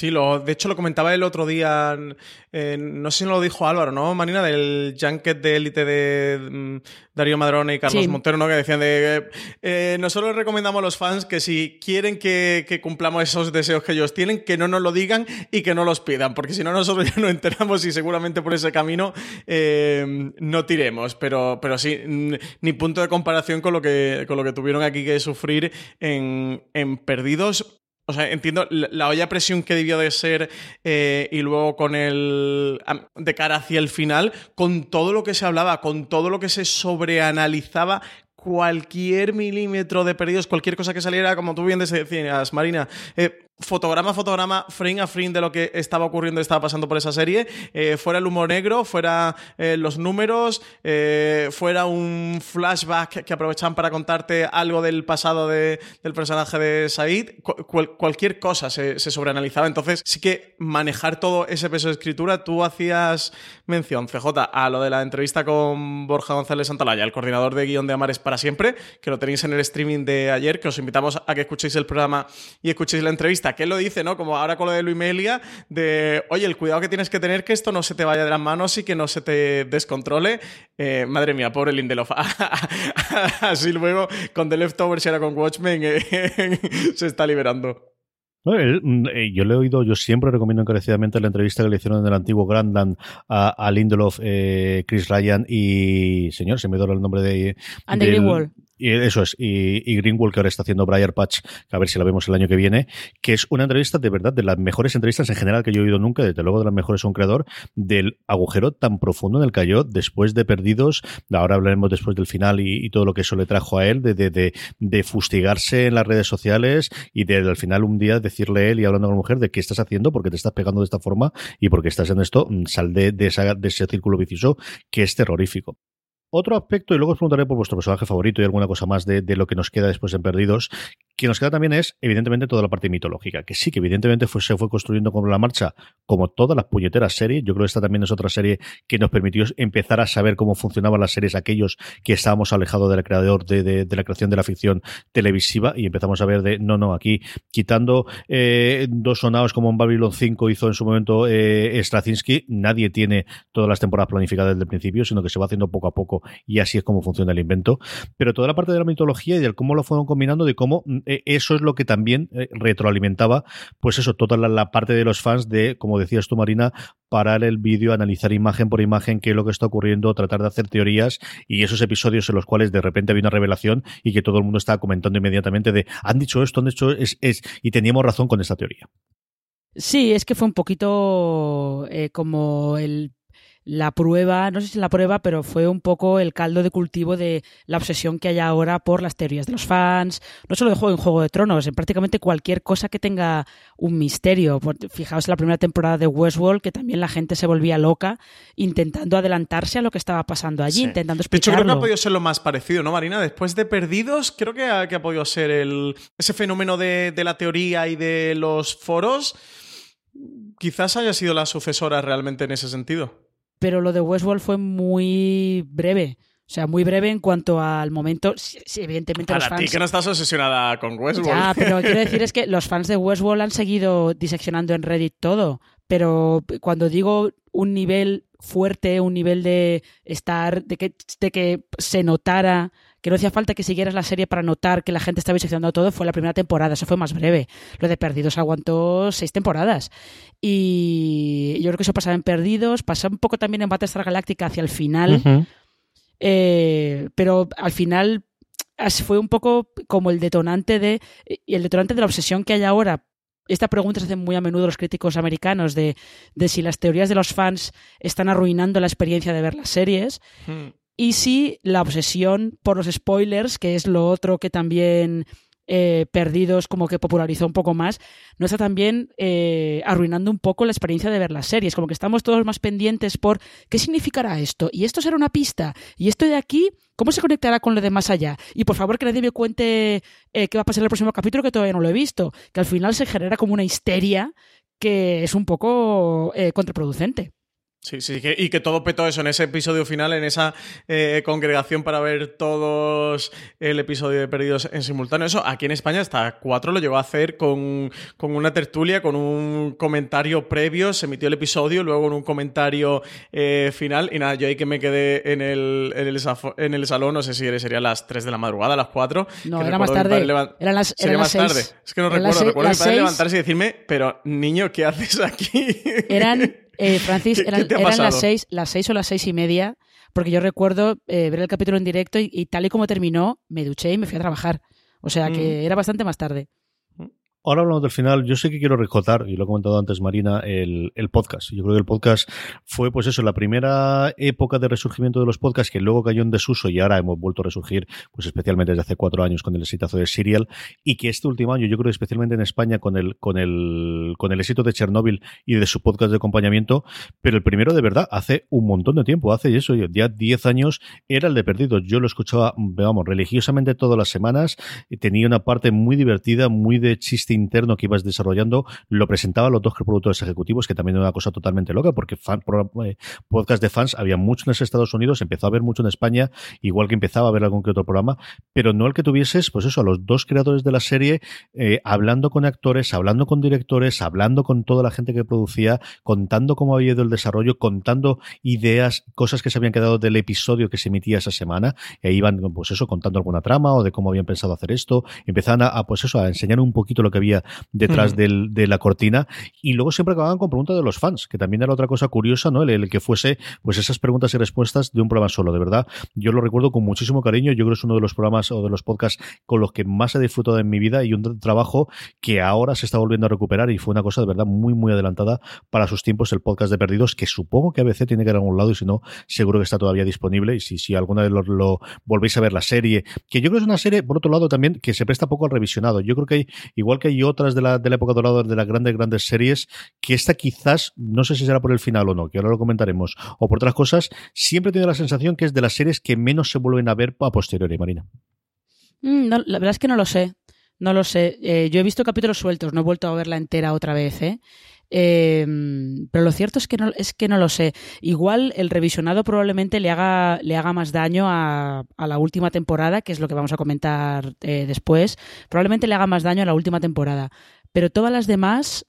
Sí, lo, de hecho lo comentaba el otro día, no sé si lo dijo Álvaro, ¿no, Marina? Del junket de élite de mm, Darío Madrone y Carlos Montero, ¿no? Que decían de... Eh, nosotros recomendamos a los fans que si quieren que, cumplamos esos deseos que ellos tienen, que no nos lo digan y que no los pidan, porque si no nosotros ya no enteramos y seguramente por ese camino eh, no tiremos. Pero, pero sí, ni punto de comparación con lo que, con lo que tuvieron aquí que sufrir en, en Perdidos o sea, entiendo la, olla presión que debió de ser eh, y luego con el. de cara hacia el final, con todo lo que se hablaba, con todo lo que se sobreanalizaba, cualquier milímetro de perdidos, cualquier cosa que saliera, como tú bien decías, Marina, eh, fotograma a fotograma, frame a frame de lo que estaba ocurriendo y estaba pasando por esa serie, eh, fuera el humor negro, fuera eh, los números, eh, fuera un flashback que aprovechaban para contarte algo del pasado del personaje de Said, cualquier cosa se, sobreanalizaba. Entonces, sí que manejar todo ese peso de escritura, tú hacías mención, CJ, a lo de la entrevista con Borja González Santalaya, el coordinador de guion de Amares para siempre, que lo tenéis en el streaming de ayer, que os invitamos a que escuchéis el programa y escuchéis la entrevista que él lo dice, ¿no? Como ahora con lo de Luis Melia, de, oye, el cuidado que tienes que tener que esto no se te vaya de las manos y que no se te descontrole. Eh, madre mía, pobre Lindelof. Así luego, con The Leftovers y ahora con Watchmen, eh, se está liberando. Mm, eh, yo le he oído, yo siempre recomiendo encarecidamente la entrevista que le hicieron en el antiguo Grandland a, Lindelof, Chris Ryan y, señor, se me dio el nombre de... Andy Greenwald. Y eso es, y, y Greenwald, que ahora está haciendo Briar Patch, a ver si la vemos el año que viene, que es una entrevista de verdad, de las mejores entrevistas en general que yo he oído nunca, desde luego de las mejores un creador, del agujero tan profundo en el cayó después de Perdidos, ahora hablaremos después del final y, todo lo que eso le trajo a él, de, de, de, fustigarse en las redes sociales y de al final un día decirle a él y hablando con la mujer de qué estás haciendo, porque te estás pegando de esta forma y porque estás en esto, mm, sal de, de, de ese círculo vicioso que es terrorífico. Otro aspecto, y luego os preguntaré por vuestro personaje favorito y alguna cosa más de, lo que nos queda después en Perdidos, que nos queda también es, evidentemente, toda la parte mitológica, que sí, que evidentemente se fue construyendo con la marcha, como todas las puñeteras series. Yo creo que esta también es otra serie que nos permitió empezar a saber cómo funcionaban las series aquellos que estábamos alejados del creador de, la creación de la ficción televisiva y empezamos a ver de, no, no, aquí, quitando eh, dos sonados como en Babylon 5 hizo en su momento eh, Straczynski, nadie tiene todas las temporadas planificadas desde el principio, sino que se va haciendo poco a poco y así es como funciona el invento. Pero toda la parte de la mitología y del cómo lo fueron combinando, de cómo mm, eso es lo que también eh, retroalimentaba, pues eso, toda la, parte de los fans de, como decías tú, Marina, parar el vídeo, analizar imagen por imagen qué es lo que está ocurriendo, tratar de hacer teorías y esos episodios en los cuales de repente había una revelación y que todo el mundo estaba comentando inmediatamente de han dicho esto, han dicho es, es y teníamos razón con esta teoría. Sí, es que fue un poquito eh, como el la prueba, no sé si la prueba, pero fue un poco el caldo de cultivo de la obsesión que hay ahora por las teorías de los fans, no solo de juego en Juego de Tronos, en prácticamente cualquier cosa que tenga un misterio. Fijaos en la primera temporada de Westworld, que también la gente se volvía loca intentando adelantarse a lo que estaba pasando allí, intentando explicarlo. De hecho, creo que ha podido ser lo más parecido, ¿no, Marina? Después de Perdidos, creo que ha, que ha podido ser el, ese fenómeno de, de la teoría y de los foros quizás haya sido la sucesora realmente en ese sentido pero lo de Westworld fue muy breve. O sea, muy breve en cuanto al momento. Sí, evidentemente Para los fans. ti que no estás obsesionada con Westworld. Ya, pero quiero decir es que los fans de Westworld han seguido diseccionando en Reddit todo. Pero cuando digo un nivel fuerte, un nivel de estar, de que, de que se notara que no hacía falta que siguieras la serie para notar que la gente estaba diseccionando todo, fue la primera temporada, eso fue más breve. Lo de Perdidos aguantó seis temporadas. Y yo creo que eso pasaba en Perdidos, pasaba un poco también en Battlestar Galáctica hacia el final, eh, pero al final fue un poco como el detonante de el detonante de la obsesión que hay ahora esta pregunta se hace muy a menudo los críticos americanos de, si las teorías de los fans están arruinando la experiencia de ver las series. Hmm. Y si la obsesión por los spoilers, que es lo otro que también eh, Perdidos como que popularizó un poco más, no está también eh, arruinando un poco la experiencia de ver las series. Como que estamos todos más pendientes por qué significará esto, y esto será una pista, y esto de aquí, ¿cómo se conectará con lo de más allá? Y por favor que nadie me cuente eh, qué va a pasar en el próximo capítulo que todavía no lo he visto, que al final se genera como una histeria que es un poco contraproducente. Sí, sí, y que todo petó eso en ese episodio final, en esa eh, congregación para ver todos el episodio de Perdidos en simultáneo. Eso aquí en España hasta cuatro lo llegó a hacer con, una tertulia, con un comentario previo, se emitió el episodio, luego con un comentario eh, final. Y nada, yo ahí que me quedé en el, en el, salón, no sé si sería las 3 de la madrugada, las 4. No, era más tarde. Eran las, sería más tarde. Es que no recuerdo, recuerdo mi padre levantarse y decirme, pero niño, ¿qué haces aquí? Eran eh, Francis, eran, las seis, las seis o las seis y media, porque yo recuerdo eh, ver el capítulo en directo y, tal y como terminó, me duché y me fui a trabajar. O sea que mm. era bastante más tarde. Ahora hablamos del final, yo sé que quiero recortar, y lo he comentado antes Marina, el, podcast. Yo creo que el podcast fue, pues eso, la primera época de resurgimiento de los podcasts que luego cayó en desuso y ahora hemos vuelto a resurgir, pues especialmente desde hace cuatro años con el exitazo de Serial, y que este último año, yo creo que especialmente en España, con el, con el, con el éxito de Chernobyl y de su podcast de acompañamiento, pero el primero de verdad, hace un montón de tiempo, hace eso, ya diez años, era el de Perdidos. Yo lo escuchaba, vamos, religiosamente todas las semanas, tenía una parte muy divertida, muy de chiste interno que ibas desarrollando, lo presentaba los dos productores ejecutivos, que también era una cosa totalmente loca, porque eh, podcast de fans había mucho en los Estados Unidos, empezó a haber mucho en España, igual que empezaba a haber algún que otro programa, pero no el que tuvieses, pues eso, a los dos creadores de la serie, eh, hablando con actores, hablando con directores, hablando con toda la gente que producía, contando cómo había ido el desarrollo, contando ideas, cosas que se habían quedado del episodio que se emitía esa semana, e iban, pues eso, contando alguna trama o de cómo habían pensado hacer esto, empezaban a, a pues eso, a enseñar un poquito lo que había detrás del, de la cortina y luego siempre acababan con preguntas de los fans, que también era otra cosa curiosa, ¿no? El, que fuese pues esas preguntas y respuestas de un programa solo, de verdad. Yo lo recuerdo con muchísimo cariño, yo creo que es uno de los programas o de los podcasts con los que más he disfrutado en mi vida y un trabajo que ahora se está volviendo a recuperar y fue una cosa de verdad muy muy adelantada para sus tiempos el podcast de Perdidos, que supongo que a veces tiene que ir a algún lado y si no, seguro que está todavía disponible y si, si alguna vez lo, lo volvéis a ver la serie, que yo creo que es una serie, por otro lado también, que se presta poco al revisionado. Yo creo que hay, igual que hay otras de la, de la época dorada de las grandes, grandes series, que esta quizás, no sé si será por el final o no, que ahora lo comentaremos, o por otras cosas, siempre tiene la sensación que es de las series que menos se vuelven a ver a posteriori, Marina. Mm, la verdad es que no lo sé. No lo sé. Eh, yo he visto capítulos sueltos, no he vuelto a verla entera otra vez, ¿eh? Em, pero lo cierto es que no, es que no lo sé. Igual el revisionado probablemente le haga, le haga más daño a, la última temporada, que es lo que vamos a comentar eh, después. Probablemente le haga más daño a la última temporada. Pero todas las demás,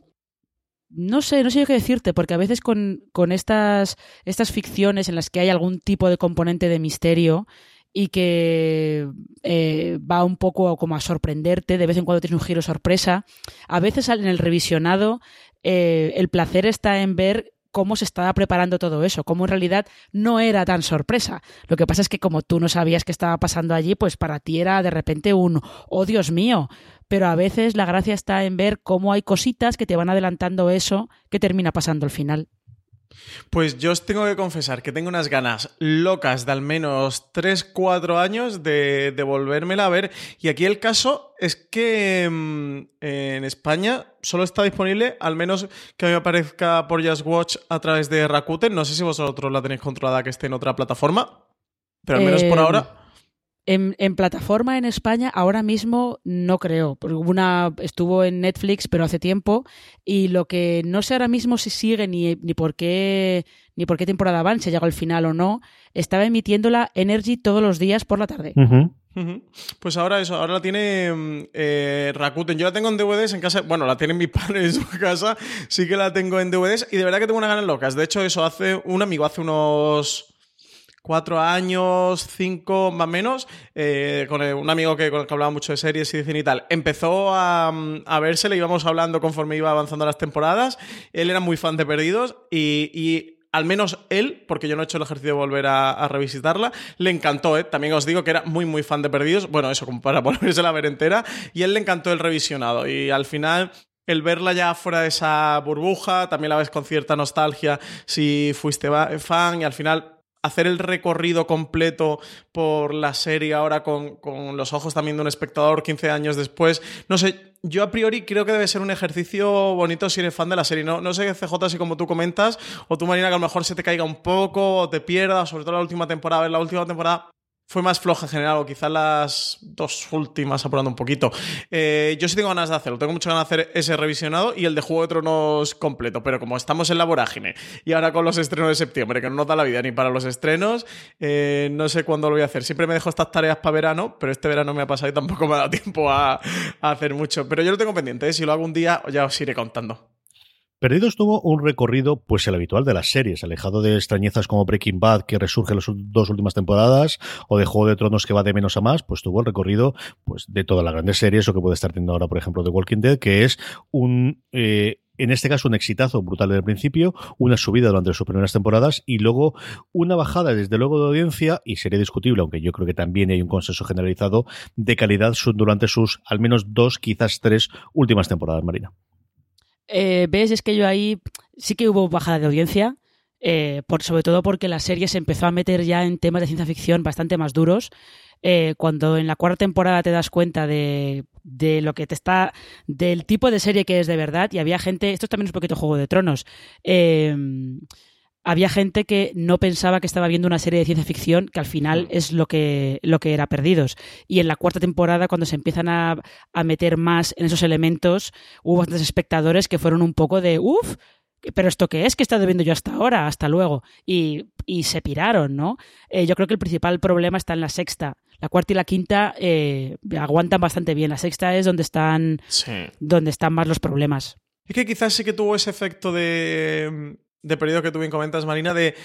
no sé, no sé qué decirte, porque a veces con, con estas, estas ficciones en las que hay algún tipo de componente de misterio, y que eh, va un poco como a sorprenderte, de vez en cuando tienes un giro sorpresa. A veces en el revisionado eh, el placer está en ver cómo se estaba preparando todo eso, cómo en realidad no era tan sorpresa. Lo que pasa es que como tú no sabías qué estaba pasando allí, pues para ti era de repente un, oh Dios mío, pero a veces la gracia está en ver cómo hay cositas que te van adelantando eso que termina pasando al final. Pues yo os tengo que confesar que tengo unas ganas locas de al menos 3-4 años de, de volvérmela a ver. Y aquí el caso es que mm, en España solo está disponible, al menos que a mí me aparezca por Just Watch a través de Rakuten. No sé si vosotros la tenéis controlada que esté en otra plataforma, pero al menos por Em, ahora. En, en plataforma en España ahora mismo no creo. Una, estuvo en Netflix, pero hace tiempo. Y lo que no sé ahora mismo si sigue ni, ni por qué ni por qué temporada van, si llegado al final o no. Estaba emitiéndola Energy todos los días por la tarde. Pues ahora eso, ahora la tiene eh, Rakuten. Yo la tengo en DVDs en casa, bueno, la tienen mis padres en su casa, sí que la tengo en DVDs y de verdad que tengo unas ganas locas. De hecho, eso hace un amigo, hace unos cuatro años, cinco más menos, eh, con un amigo que, con el que hablaba mucho de series y de cine y tal, empezó a, a verse, le íbamos hablando conforme iba avanzando las temporadas. Él era muy fan de Perdidos y, y al menos él, porque yo no he hecho el ejercicio de volver a, revisitarla, le encantó, ¿eh? También os digo que era muy, muy fan de Perdidos. Bueno, eso, como para volverse a ver entera. Y él le encantó el revisionado. Y al final, el verla ya fuera de esa burbuja, también la ves con cierta nostalgia si fuiste fan. Y al final, hacer el recorrido completo por la serie ahora con, con los ojos también de un espectador 15 años después. No sé, yo a priori creo que debe ser un ejercicio bonito si eres fan de la serie. No, no sé, CJ, si como tú comentas, o tú, Marina, que a lo mejor se te caiga un poco, o te pierdas, sobre todo la última temporada. Ver, la última temporada fue más floja en general, o quizás las dos últimas apurando un poquito. Eh, yo sí tengo ganas de hacerlo, tengo muchas ganas de hacer ese revisionado y el de Juego de Tronos completo, pero como estamos en la vorágine y ahora con los estrenos de septiembre, que no nos da la vida ni para los estrenos, eh, no sé cuándo lo voy a hacer. Siempre me dejo estas tareas para verano, pero este verano me ha pasado y tampoco me ha dado tiempo a, hacer mucho. Pero yo lo tengo pendiente, ¿eh? si lo hago un día ya os iré contando. Perdidos tuvo un recorrido, pues el habitual de las series, alejado de extrañezas como Breaking Bad, que resurge en las dos últimas temporadas, o de Juego de Tronos, que va de menos a más, pues tuvo el recorrido pues de todas las grandes series, o que puede estar teniendo ahora, por ejemplo, The Walking Dead, que es un eh, en este caso un exitazo brutal desde el principio, una subida durante sus primeras temporadas y luego una bajada desde luego de audiencia y sería discutible, aunque yo creo que también hay un consenso generalizado de calidad durante sus al menos dos, quizás tres últimas temporadas, Marina. Eh, ¿Ves? Es que yo ahí sí que hubo bajada de audiencia, eh, por, sobre todo porque la serie se empezó a meter ya en temas de ciencia ficción bastante más duros. Eh, cuando en la cuarta temporada te das cuenta de, de, lo que te está. del tipo de serie que es de verdad, y había gente. Esto también es un poquito Juego de Tronos. Eh, había gente que no pensaba que estaba viendo una serie de ciencia ficción que al final mm. es lo que, lo que era Perdidos. Y en la cuarta temporada, cuando se empiezan a, a meter más en esos elementos, hubo bastantes espectadores que fueron un poco de, uff, pero esto qué es que he estado viendo yo hasta ahora, hasta luego. Y, y se piraron, ¿no? Eh, yo creo que el principal problema está en la sexta. La cuarta y la quinta eh, aguantan bastante bien. La sexta es donde están, donde están más los problemas. Es que quizás sí que tuvo ese efecto de, de periodo que tú bien comentas, Marina, de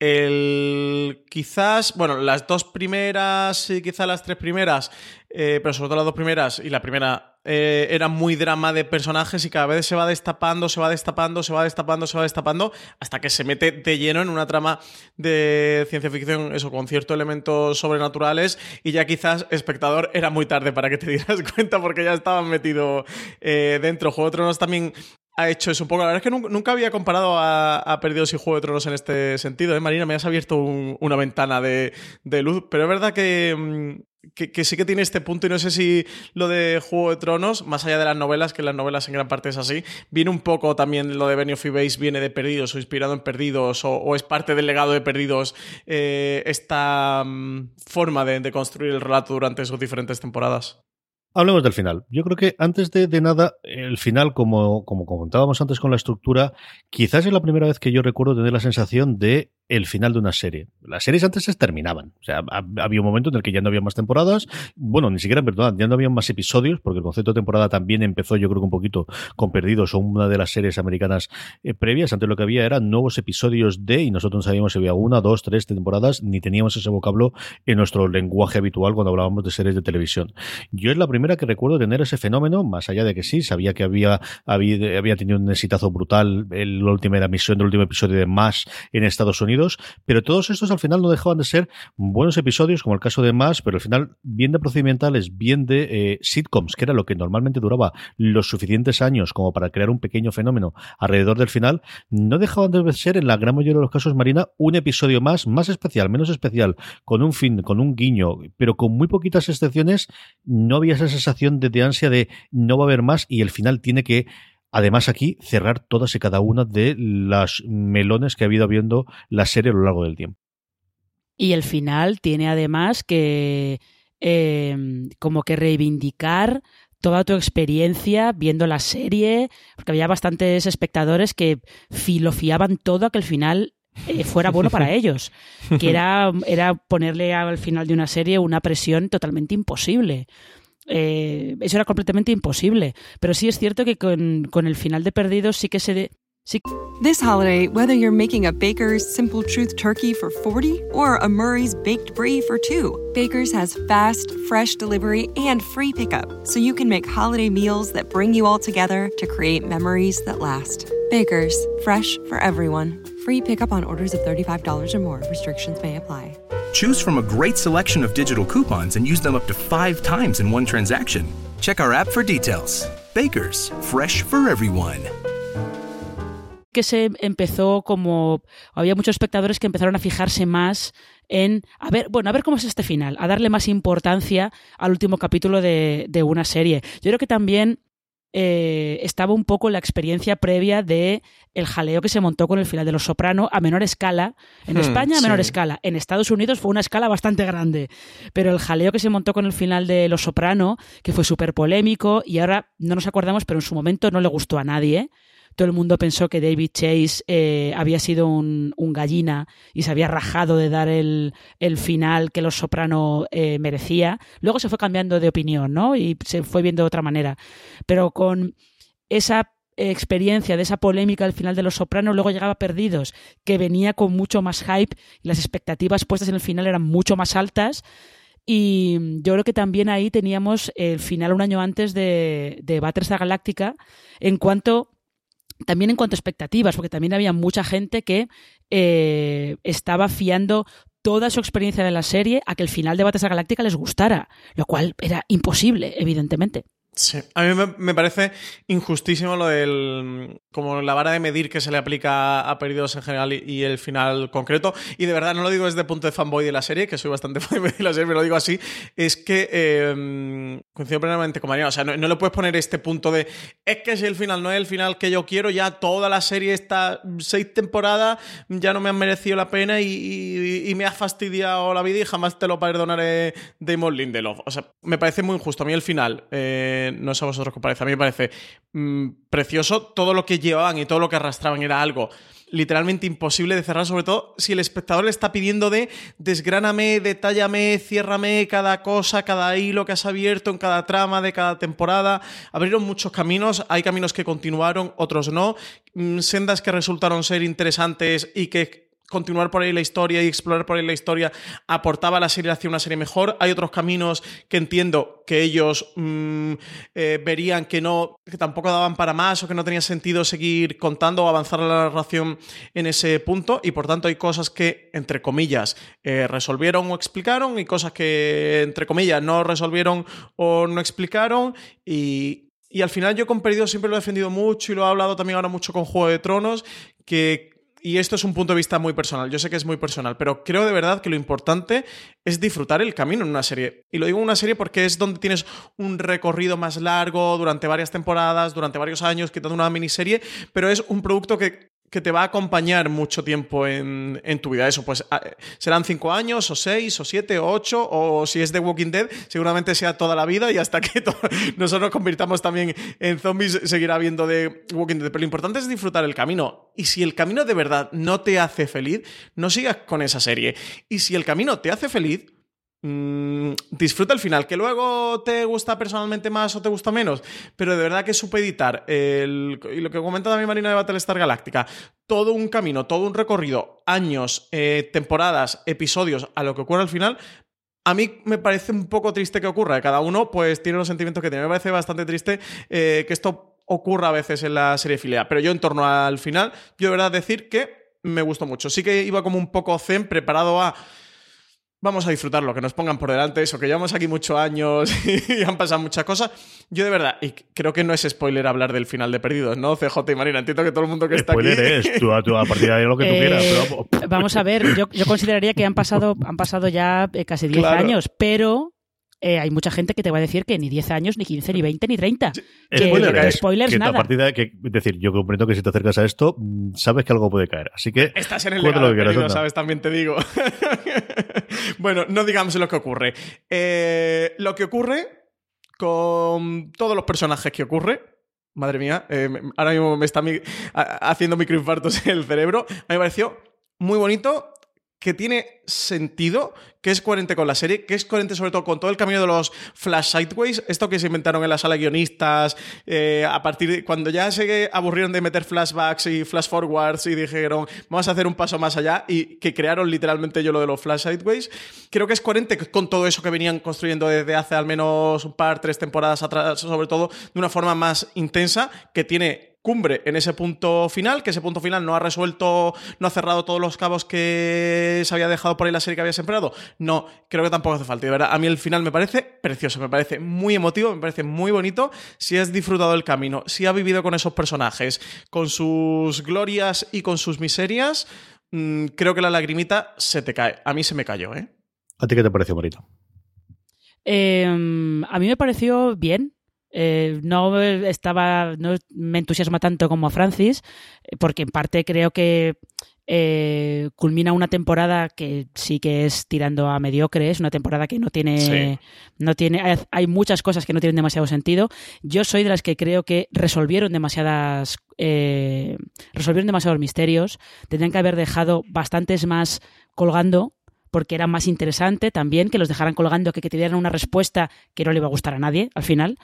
el quizás, bueno, las dos primeras y quizás las tres primeras, eh, pero sobre todo las dos primeras y la primera eh, era muy drama de personajes y cada vez se va destapando, se va destapando, se va destapando, se va destapando, hasta que se mete de lleno en una trama de ciencia ficción, eso, con ciertos elementos sobrenaturales y ya quizás espectador era muy tarde para que te dieras cuenta porque ya estaban metido eh, dentro. Juego de Tronos también ha hecho eso un poco. La verdad es que nunca, había comparado a, Perdidos y Juego de Tronos en este sentido. ¿eh? Marina, me has abierto una ventana de, luz, pero es verdad mm, que, sí que tiene este punto y no sé si lo de Juego de Tronos, más allá de las novelas, que las novelas en gran parte es así, viene un poco también lo de Benioff y Base, viene de Perdidos o inspirado en Perdidos o, es parte del legado de Perdidos eh, esta mm, forma de construir el relato durante sus diferentes temporadas. Hablemos del final. Yo creo que antes de, nada, el final, como, como comentábamos antes con la estructura, quizás es la primera vez que yo recuerdo tener la sensación de el final de una serie. Las series antes se terminaban. O sea, había un momento en el que ya no había más temporadas. Bueno, ni siquiera, perdón, ya no había más episodios, porque el concepto de temporada también empezó, yo creo que un poquito con Perdidos o una de las series americanas eh, previas. Antes lo que había eran nuevos episodios de, y nosotros no sabíamos si había una, dos, tres temporadas, ni teníamos ese vocablo en nuestro lenguaje habitual cuando hablábamos de series de televisión. Yo es la primera que recuerdo tener ese fenómeno, más allá de que sí, sabía que había, había, había tenido un exitazo brutal en la última emisión del último episodio de Más en Estados Unidos pero todos estos al final no dejaban de ser buenos episodios, como el caso de Más, pero al final bien de procedimentales, bien de eh, sitcoms, que era lo que normalmente duraba los suficientes años como para crear un pequeño fenómeno alrededor del final, no dejaban de ser en la gran mayoría de los casos, Marina, un episodio más, más especial, menos especial, con un fin, con un guiño, pero con muy poquitas excepciones, no había esa sensación de ansia de no va a haber más y el final tiene que Además, aquí cerrar todas y cada una de las melones que ha habido habiendo la serie a lo largo del tiempo. Y el final tiene además que em, como que reivindicar toda tu experiencia viendo la serie, porque había bastantes espectadores que filofiaban todo a que el final eh, fuera bueno para ellos, que era, era ponerle al final de una serie una presión totalmente imposible. Eh, eso era completamente imposible. Pero sí es cierto que con, con el final de Perdidos sí que se... De, sí. This holiday, whether you're making a Baker's Simple Truth turkey for 40 or a Murray's Baked Brie for 2, Baker's has fast, fresh delivery and free pickup, so you can make holiday meals that bring you all together to create memories that last. Baker's, fresh for everyone. Free pickup on orders of $35 or more. Restrictions may apply. Choose from a great selection of digital coupons and use them up to five times in one transaction. Check our app for details. Bakers, fresh for everyone. Que se empezó como. Había muchos espectadores que empezaron a fijarse más en. A ver, bueno, a ver cómo es este final, a darle más importancia al último capítulo de, de una serie. Yo creo que también eh, estaba un poco la experiencia previa de el jaleo que se montó con el final de Los Soprano a menor escala. En hmm, España a menor escala. En Estados Unidos fue una escala bastante grande. Pero el jaleo que se montó con el final de Los Soprano, que fue súper polémico y ahora no nos acordamos, pero en su momento no le gustó a nadie todo el mundo pensó que David Chase eh, había sido un, gallina y se había rajado de dar el, final que Los Soprano eh, merecía. Luego se fue cambiando de opinión, ¿no? Y se fue viendo de otra manera. Pero con esa experiencia de esa polémica al final de Los Sopranos, luego llegaba Perdidos, que venía con mucho más hype y las expectativas puestas en el final eran mucho más altas. Y yo creo que también ahí teníamos el final un año antes de, de Battlestar Galáctica en cuanto también en cuanto a expectativas, porque también había mucha gente que eh, estaba fiando toda su experiencia de la serie a que el final de Battlestar Galáctica les gustara, lo cual era imposible, evidentemente. Sí, a mí me, parece injustísimo lo del. como la vara de medir que se le aplica a Perdidos en general y, el final concreto. Y de verdad, no lo digo desde el punto de fanboy de la serie, que soy bastante fanboy de la serie, pero lo digo así. Es que. Eh, coincido plenamente con Mariano. O sea, no, le puedes poner este punto de. Es que si el final no es el final que yo quiero, ya toda la serie, está seis temporadas, ya no me han merecido la pena y, me ha fastidiado la vida y jamás te lo perdonaré Damon Lindelof. O sea, me parece muy injusto. A mí el final. Eh, no sé a vosotros qué parece, a mí me parece mm, precioso. Todo lo que llevaban y todo lo que arrastraban era algo literalmente imposible de cerrar, sobre todo si el espectador le está pidiendo de desgráname, detállame, ciérrame cada cosa, cada hilo que has abierto en cada trama de cada temporada. Abrieron muchos caminos, hay caminos que continuaron, otros no, mm, sendas que resultaron ser interesantes y que continuar por ahí la historia y explorar por ahí la historia aportaba a la serie hacia una serie mejor. Hay otros caminos que entiendo que ellos mm, eh, verían que no, que tampoco daban para más o que no tenía sentido seguir contando o avanzar la narración en ese punto. Y por tanto hay cosas que, entre comillas, eh, resolvieron o explicaron y cosas que, entre comillas, no resolvieron o no explicaron. Y, y al final yo con Perdido siempre lo he defendido mucho y lo he hablado también ahora mucho con Juego de Tronos, que y esto es un punto de vista muy personal, yo sé que es muy personal, pero creo de verdad que lo importante es disfrutar el camino en una serie. Y lo digo en una serie porque es donde tienes un recorrido más largo durante varias temporadas, durante varios años, quitando una miniserie, pero es un producto que que te va a acompañar mucho tiempo en, tu vida. Eso, pues ah, serán cinco años, o seis, o siete, o ocho, o si es de Walking Dead, seguramente sea toda la vida y hasta que nosotros nos convirtamos también en zombies, seguirá viendo de Walking Dead. Pero lo importante es disfrutar el camino. Y si el camino de verdad no te hace feliz, no sigas con esa serie. Y si el camino te hace feliz, Mm, disfruta el final, que luego te gusta personalmente más o te gusta menos, pero de verdad que supeditar el, y lo que comenta también Marina de Battlestar Galáctica, todo un camino, todo un recorrido, años, eh, temporadas, episodios a lo que ocurre al final, a mí me parece un poco triste que ocurra. Cada uno pues tiene los sentimientos que tiene. Me parece bastante triste eh, que esto ocurra a veces en la serie filea. Pero yo en torno al final, yo de verdad decir que me gustó mucho. Sí que iba como un poco zen, preparado a vamos a disfrutar lo que nos pongan por delante, eso, que llevamos aquí muchos años y han pasado muchas cosas. Yo de verdad, y creo que no es spoiler hablar del final de Perdidos, ¿no? CJ y Marina, entiendo que todo el mundo que está aquí... es, tú, a partir de lo que tú quieras. Eh, vamos a ver, yo, consideraría que han pasado, han pasado ya eh, casi 10 años, pero eh, hay mucha gente que te va a decir que ni 10 años, ni 15, ni 20, ni 30. Que, spoilers que nada. A partir de que, es decir, yo comprendo que si te acercas a esto, mm, sabes que algo puede caer. Así que. Estás en el legado, lo que sabes, también te digo. bueno, no digamos lo que ocurre. Eh, lo que ocurre con todos los personajes que ocurre. Madre mía, eh, ahora mismo me está haciendo microinfartos en el cerebro. A mí me pareció muy bonito que tiene sentido, que es coherente con la serie, que es coherente sobre todo con todo el camino de los flash sideways, esto que se inventaron en la sala guionistas, eh, a partir de cuando ya se aburrieron de meter flashbacks y flash forwards y dijeron, vamos a hacer un paso más allá y que crearon literalmente yo lo de los flash sideways, creo que es coherente con todo eso que venían construyendo desde hace al menos un par, tres temporadas atrás, sobre todo de una forma más intensa, que tiene cumbre en ese punto final, que ese punto final no ha resuelto, no ha cerrado todos los cabos que se había dejado por ahí la serie que había sembrado. No, creo que tampoco hace falta. Y de verdad, a mí el final me parece precioso, me parece muy emotivo, me parece muy bonito. Si has disfrutado el camino, si has vivido con esos personajes, con sus glorias y con sus miserias, mm, creo que la lagrimita se te cae. A mí se me cayó, ¿eh? ¿A ti qué te pareció, Marito? Em, a mí me pareció bien. Eh, no estaba, no me entusiasma tanto como a Francis, porque en parte creo que eh, culmina una temporada que sí que es tirando a mediocre, es una temporada que no tiene, no tiene, hay muchas cosas que no tienen demasiado sentido. Yo soy de las que creo que resolvieron demasiadas, eh, resolvieron demasiados misterios, tendrían que haber dejado bastantes más colgando porque era más interesante también que los dejaran colgando que que te dieran una respuesta que no le iba a gustar a nadie al final.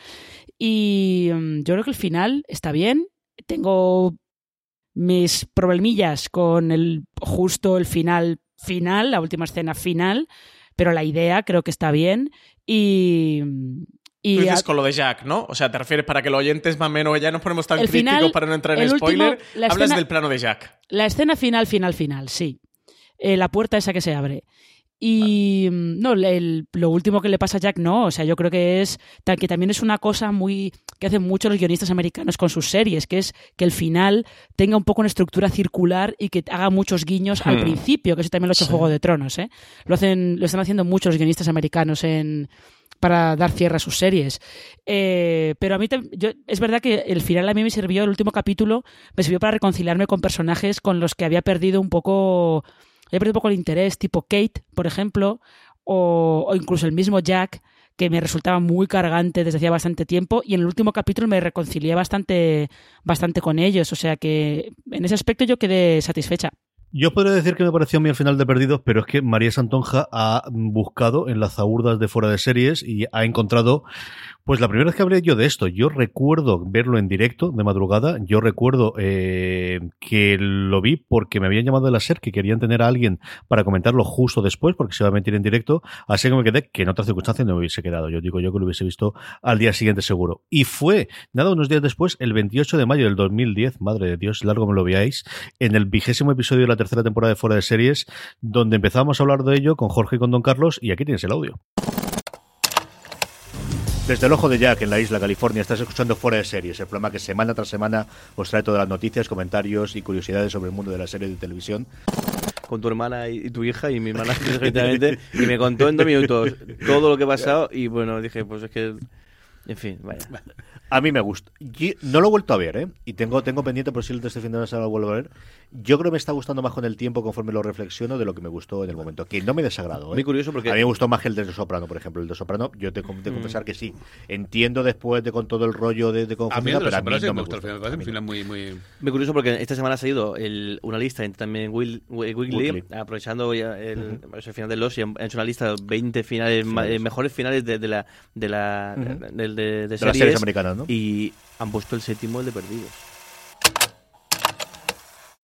Y mm, yo creo que el final está bien. Tengo mis problemillas con el justo el final final, la última escena final, pero la idea creo que está bien y, Y Tú dices con lo de Jack, ¿no? O sea, te refieres para que los oyentes más o menos ya nos ponemos tan críticos final, para no entrar en último, spoiler. la Hablas escena- del plano de Jack. La escena final, final, final, sí. Eh, la puerta esa que se abre. Y mm, no, el- lo último que le pasa a Jack, no. O sea, yo creo que es que también es una cosa muy que hacen muchos los guionistas americanos con sus series, que es que el final tenga un poco una estructura circular y que haga muchos guiños al Hmm. principio, que eso también lo ha hecho Juego de Tronos, ¿eh? Lo hacen, lo están haciendo muchos guionistas americanos en para dar cierre a sus series. Eh, pero a mí yo, es verdad que el final a mí me sirvió, el último capítulo, me sirvió para reconciliarme con personajes con los que había perdido un poco, había perdido un poco el interés, tipo Kate, por ejemplo, o, o incluso el mismo Jack, que me resultaba muy cargante desde hacía bastante tiempo, y en el último capítulo me reconcilié bastante, bastante con ellos. O sea que en ese aspecto yo quedé satisfecha. Yo podría decir que me pareció a mí el final de Perdidos, pero es que María Santonja ha buscado en las zaurdas de fuera de series y ha encontrado, pues la primera vez que hablé yo de esto, yo recuerdo verlo en directo de madrugada, yo recuerdo eh, que lo vi porque me habían llamado de la SER que querían tener a alguien para comentarlo justo después, porque se iba a meter en directo, así que me quedé que en otras circunstancias no me hubiese quedado. Yo digo yo que lo hubiese visto al día siguiente seguro. Y fue, nada, unos días después, el 28 de mayo del 2010, madre de Dios, largo me lo veáis, en el vigésimo episodio de la tercera temporada de Fuera de Series, donde empezamos a hablar de ello con Jorge y con Don Carlos, y aquí tienes el audio. Desde el ojo de Jack, en la isla California, estás escuchando Fuera de Series, el programa que semana tras semana os trae todas las noticias, comentarios y curiosidades sobre el mundo de la serie de televisión. con tu hermana y, tu hija y mi hermana directamente y me contó en dos minutos todo lo que ha pasado y bueno, dije, pues es que, en fin, vaya. A mí me gusta. Yo no lo he vuelto a ver, ¿eh? Y tengo, tengo pendiente por si este fin de semana lo vuelvo a ver. Yo creo que me está gustando más con el tiempo conforme lo reflexiono de lo que me gustó en el momento. Que no me desagrado, ¿eh? Muy curioso porque- A mí me gustó más que el de Soprano, por ejemplo. El de Soprano, yo te de confesar que sí. Entiendo después de con todo el rollo de, de A mí conformidad, el de pero a los mí no me me gusta el gusta. final, me parece un final muy, muy... Muy curioso porque esta semana ha salido el- una lista también Will, Will- Weekly, Weekly. aprovechando ya el, pues, el final de los y han hecho una lista de 20 finales, ma- eh, mejores finales de, de la de la del- de, de De las series, series americanas, ¿no? y han puesto el séptimo el de Perdidos.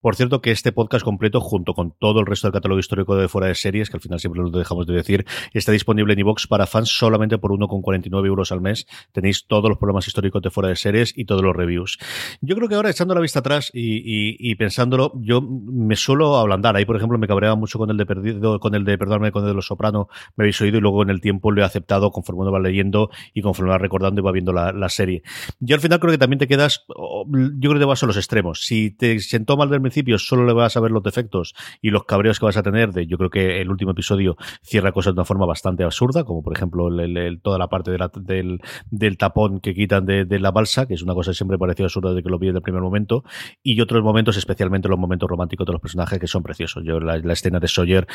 Por cierto, que este podcast completo, junto con todo el resto del catálogo histórico de fuera de series, que al final siempre lo dejamos de decir, está disponible en iVoox para fans solamente por 1,49 euros al mes. Tenéis todos los programas históricos de fuera de series y todos los reviews. Yo creo que ahora, echando la vista atrás y, pensándolo, yo me suelo ablandar. Ahí, por ejemplo, me cabreaba mucho con el de Perdido, con el de, perdóname, con el de Los Soprano, me habéis oído y luego en el tiempo lo he aceptado conforme uno va leyendo y conforme va recordando y va viendo la, serie. Yo al final creo que también te quedas, yo creo que te vas a los extremos. Si te sentó mal del principio, solo le vas a ver los defectos y los cabreos que vas a tener. De, yo creo que el último episodio cierra cosas de una forma bastante absurda, como por ejemplo el- el- toda la parte de la- del, del tapón que quitan de, de la balsa, que es una cosa que siempre pareció absurda de que lo vi en el primer momento, y otros momentos, especialmente los momentos románticos de los personajes, que son preciosos. Yo la, la escena de Sawyer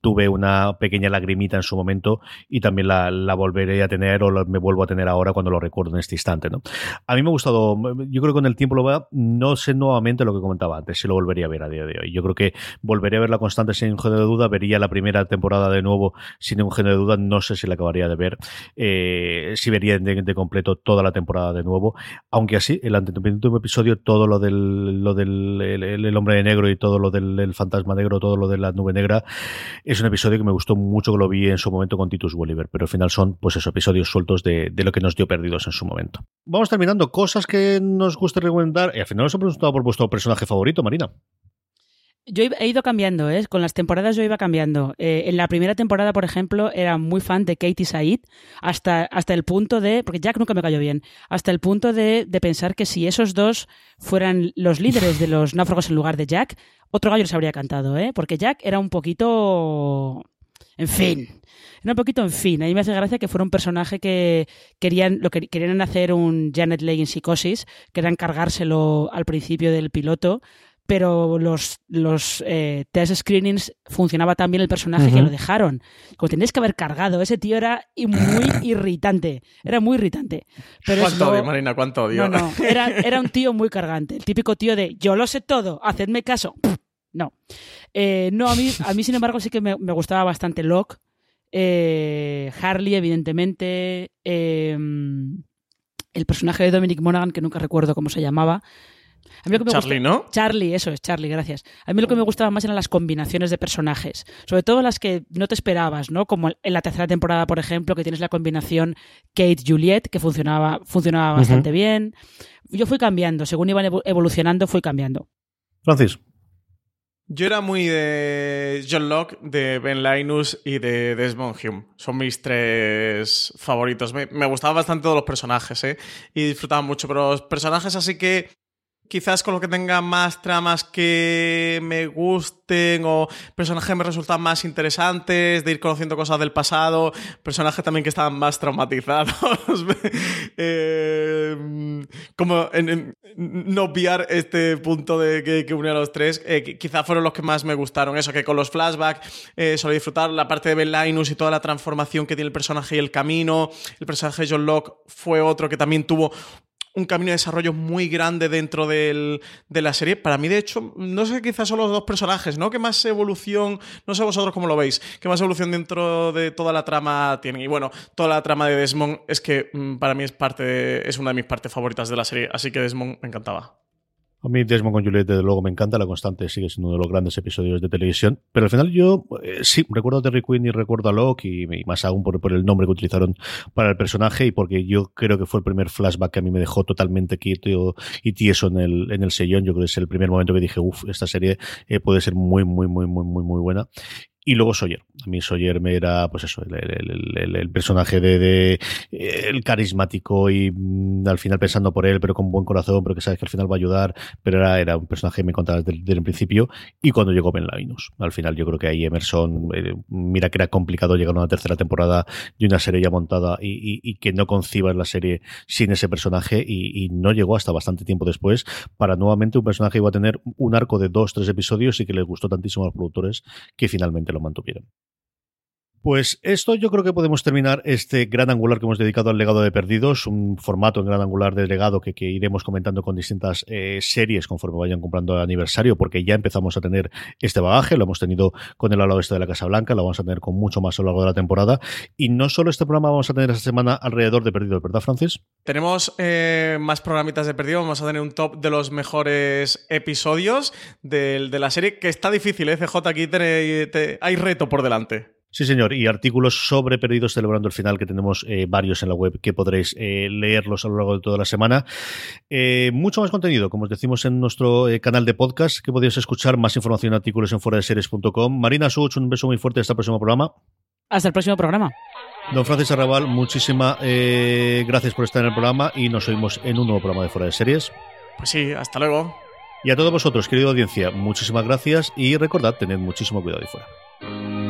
tuve una pequeña lagrimita en su momento y también la, la volveré a tener o la- me vuelvo a tener ahora cuando lo recuerdo en este instante. ¿no? A mí me ha gustado, yo creo que con el tiempo lo va, no sé nuevamente lo que comentaba antes, si lo volvería a ver a día de hoy. Yo creo que volveré a ver la constante sin ningún género de duda, vería la primera temporada de nuevo sin ningún género de duda, no sé si la acabaría de ver, eh, si vería de, completo toda la temporada de nuevo, aunque así, el antepenúltimo episodio, todo lo del, lo del el, hombre de negro y todo lo del el fantasma negro, todo lo de la nube negra, es un episodio que me gustó mucho que lo vi en su momento con Titus Welliver, pero al final son pues esos episodios sueltos de, de lo que nos dio perdidos en su momento. Vamos terminando, cosas que nos guste recomendar, y al final os he preguntado por vuestro personaje favorito, Marina. Yo he ido cambiando, ¿eh? Con las temporadas yo iba cambiando. Eh, en la primera temporada, por ejemplo, era muy fan de Katie Said, hasta, hasta el punto de. Porque Jack nunca me cayó bien. Hasta el punto de, de pensar que si esos dos fueran los líderes de los náufragos en lugar de Jack, otro gallo les habría cantado, ¿eh? Porque Jack era un poquito. En fin. Era un poquito en fin. A mí me hace gracia que fuera un personaje que querían, lo que querían hacer un Janet Leigh en psicosis, querían cargárselo al principio del piloto, pero los, los eh, test screenings funcionaba tan bien el personaje que lo dejaron. Como tenéis que haber cargado, ese tío era muy irritante. Era muy irritante. Pero ¿Cuánto odio, Marina? ¿Cuánto odio? no, no, era, era un tío muy cargante. El típico tío de yo lo sé todo, hacedme caso. No. Eh, no, a mí, a mí, sin embargo, sí que me, me gustaba bastante Locke. Eh, Harley, evidentemente. eh, el personaje de Dominic Monaghan, que nunca recuerdo cómo se llamaba. A mí lo que me Charlie, gusta- ¿no? Charlie, eso es, Charlie, gracias. A mí lo que me gustaba más eran las combinaciones de personajes, sobre todo las que no te esperabas, ¿no? Como en la tercera temporada, por ejemplo, que tienes la combinación Kate-Juliet, que funcionaba, funcionaba bastante bien. Yo fui cambiando, según iban evo- evolucionando, fui cambiando. Francis. Yo era muy de John Locke, de Ben Linus y de Desmond Hume. Son mis tres favoritos. Me, me gustaban bastante todos los personajes, ¿eh? Y disfrutaba mucho. Pero los personajes así que quizás con lo que tenga más tramas que me gusten o personajes que me resultan más interesantes, de ir conociendo cosas del pasado, personajes también que estaban más traumatizados. Eh, como no obviar este punto de que, que une a los tres, eh, que quizá fueron los que más me gustaron. Eso, que con los flashbacks eh, solía disfrutar la parte de Ben Linus y toda la transformación que tiene el personaje y el camino. El personaje de John Locke fue otro que también tuvo un camino de desarrollo muy grande dentro del- de la serie. Para mí, de hecho, no sé, quizás son los dos personajes, ¿no? Que más evolución, no sé vosotros cómo lo veis, que más evolución dentro de toda la trama tienen. Y bueno, toda la trama de Desmond es que mm, para mí es parte es una de mis partes favoritas de la serie, así que Desmond me encantaba. A mí Desmond con Juliet, desde luego, me encanta. La Constante sigue siendo uno de los grandes episodios de televisión. Pero al final yo, eh, sí, recuerdo a Terry Quinn y recuerdo a Locke, y, más aún por, por el nombre que utilizaron para el personaje y porque yo creo que fue el primer flashback que a mí me dejó totalmente quieto y tieso en el, en el sellón. Yo creo que es el primer momento que dije, uff, esta serie eh, puede ser muy, muy, muy, muy, muy, muy buena. Y luego Sawyer. A mí Sawyer me era, pues eso, el, el- personaje de, de- el carismático y mm, al final pensando por él, pero con buen corazón, pero que sabes que al final va a ayudar. Pero era, era un personaje que me contaba desde, el- principio. Y cuando llegó Ben Linus. Al final yo creo que ahí Emerson, eh, mira que era complicado llegar a una tercera temporada de una serie ya montada y, y- que no concibas la serie sin ese personaje y, no llegó hasta bastante tiempo después para nuevamente un personaje que iba a tener un arco de dos, tres episodios y que les gustó tantísimo a los productores que finalmente lo mantuvieron. Pues esto yo creo que podemos terminar este gran angular que hemos dedicado al legado de Perdidos, un formato en gran angular de legado que, iremos comentando con distintas eh, series conforme vayan comprando el aniversario, porque ya empezamos a tener este bagaje, lo hemos tenido con el ala oeste de la Casa Blanca, lo vamos a tener con mucho más a lo largo de la temporada, y no solo este programa vamos a tener esta semana alrededor de Perdidos, ¿verdad, Francis? Tenemos eh, más programitas de perdido. Vamos a tener un top de los mejores episodios de, la serie, que está difícil, ¿eh? CJ, aquí te- hay reto por delante. Sí, señor, y artículos sobre Perdidos celebrando el final, que tenemos eh, varios en la web que podréis eh, leerlos a lo largo de toda la semana. Eh, mucho más contenido, como os decimos en nuestro eh, canal de podcast, que podéis escuchar más información, artículos en foradeseries.com. Marina Such, un beso muy fuerte hasta el próximo programa. Hasta el próximo programa. Don Francis Arrabal, muchísimas eh, gracias por estar en el programa y nos oímos en un nuevo programa de Fuera de Series. Pues sí, hasta luego. Y a todos vosotros, querida audiencia, muchísimas gracias y recordad, tened muchísimo cuidado ahí fuera.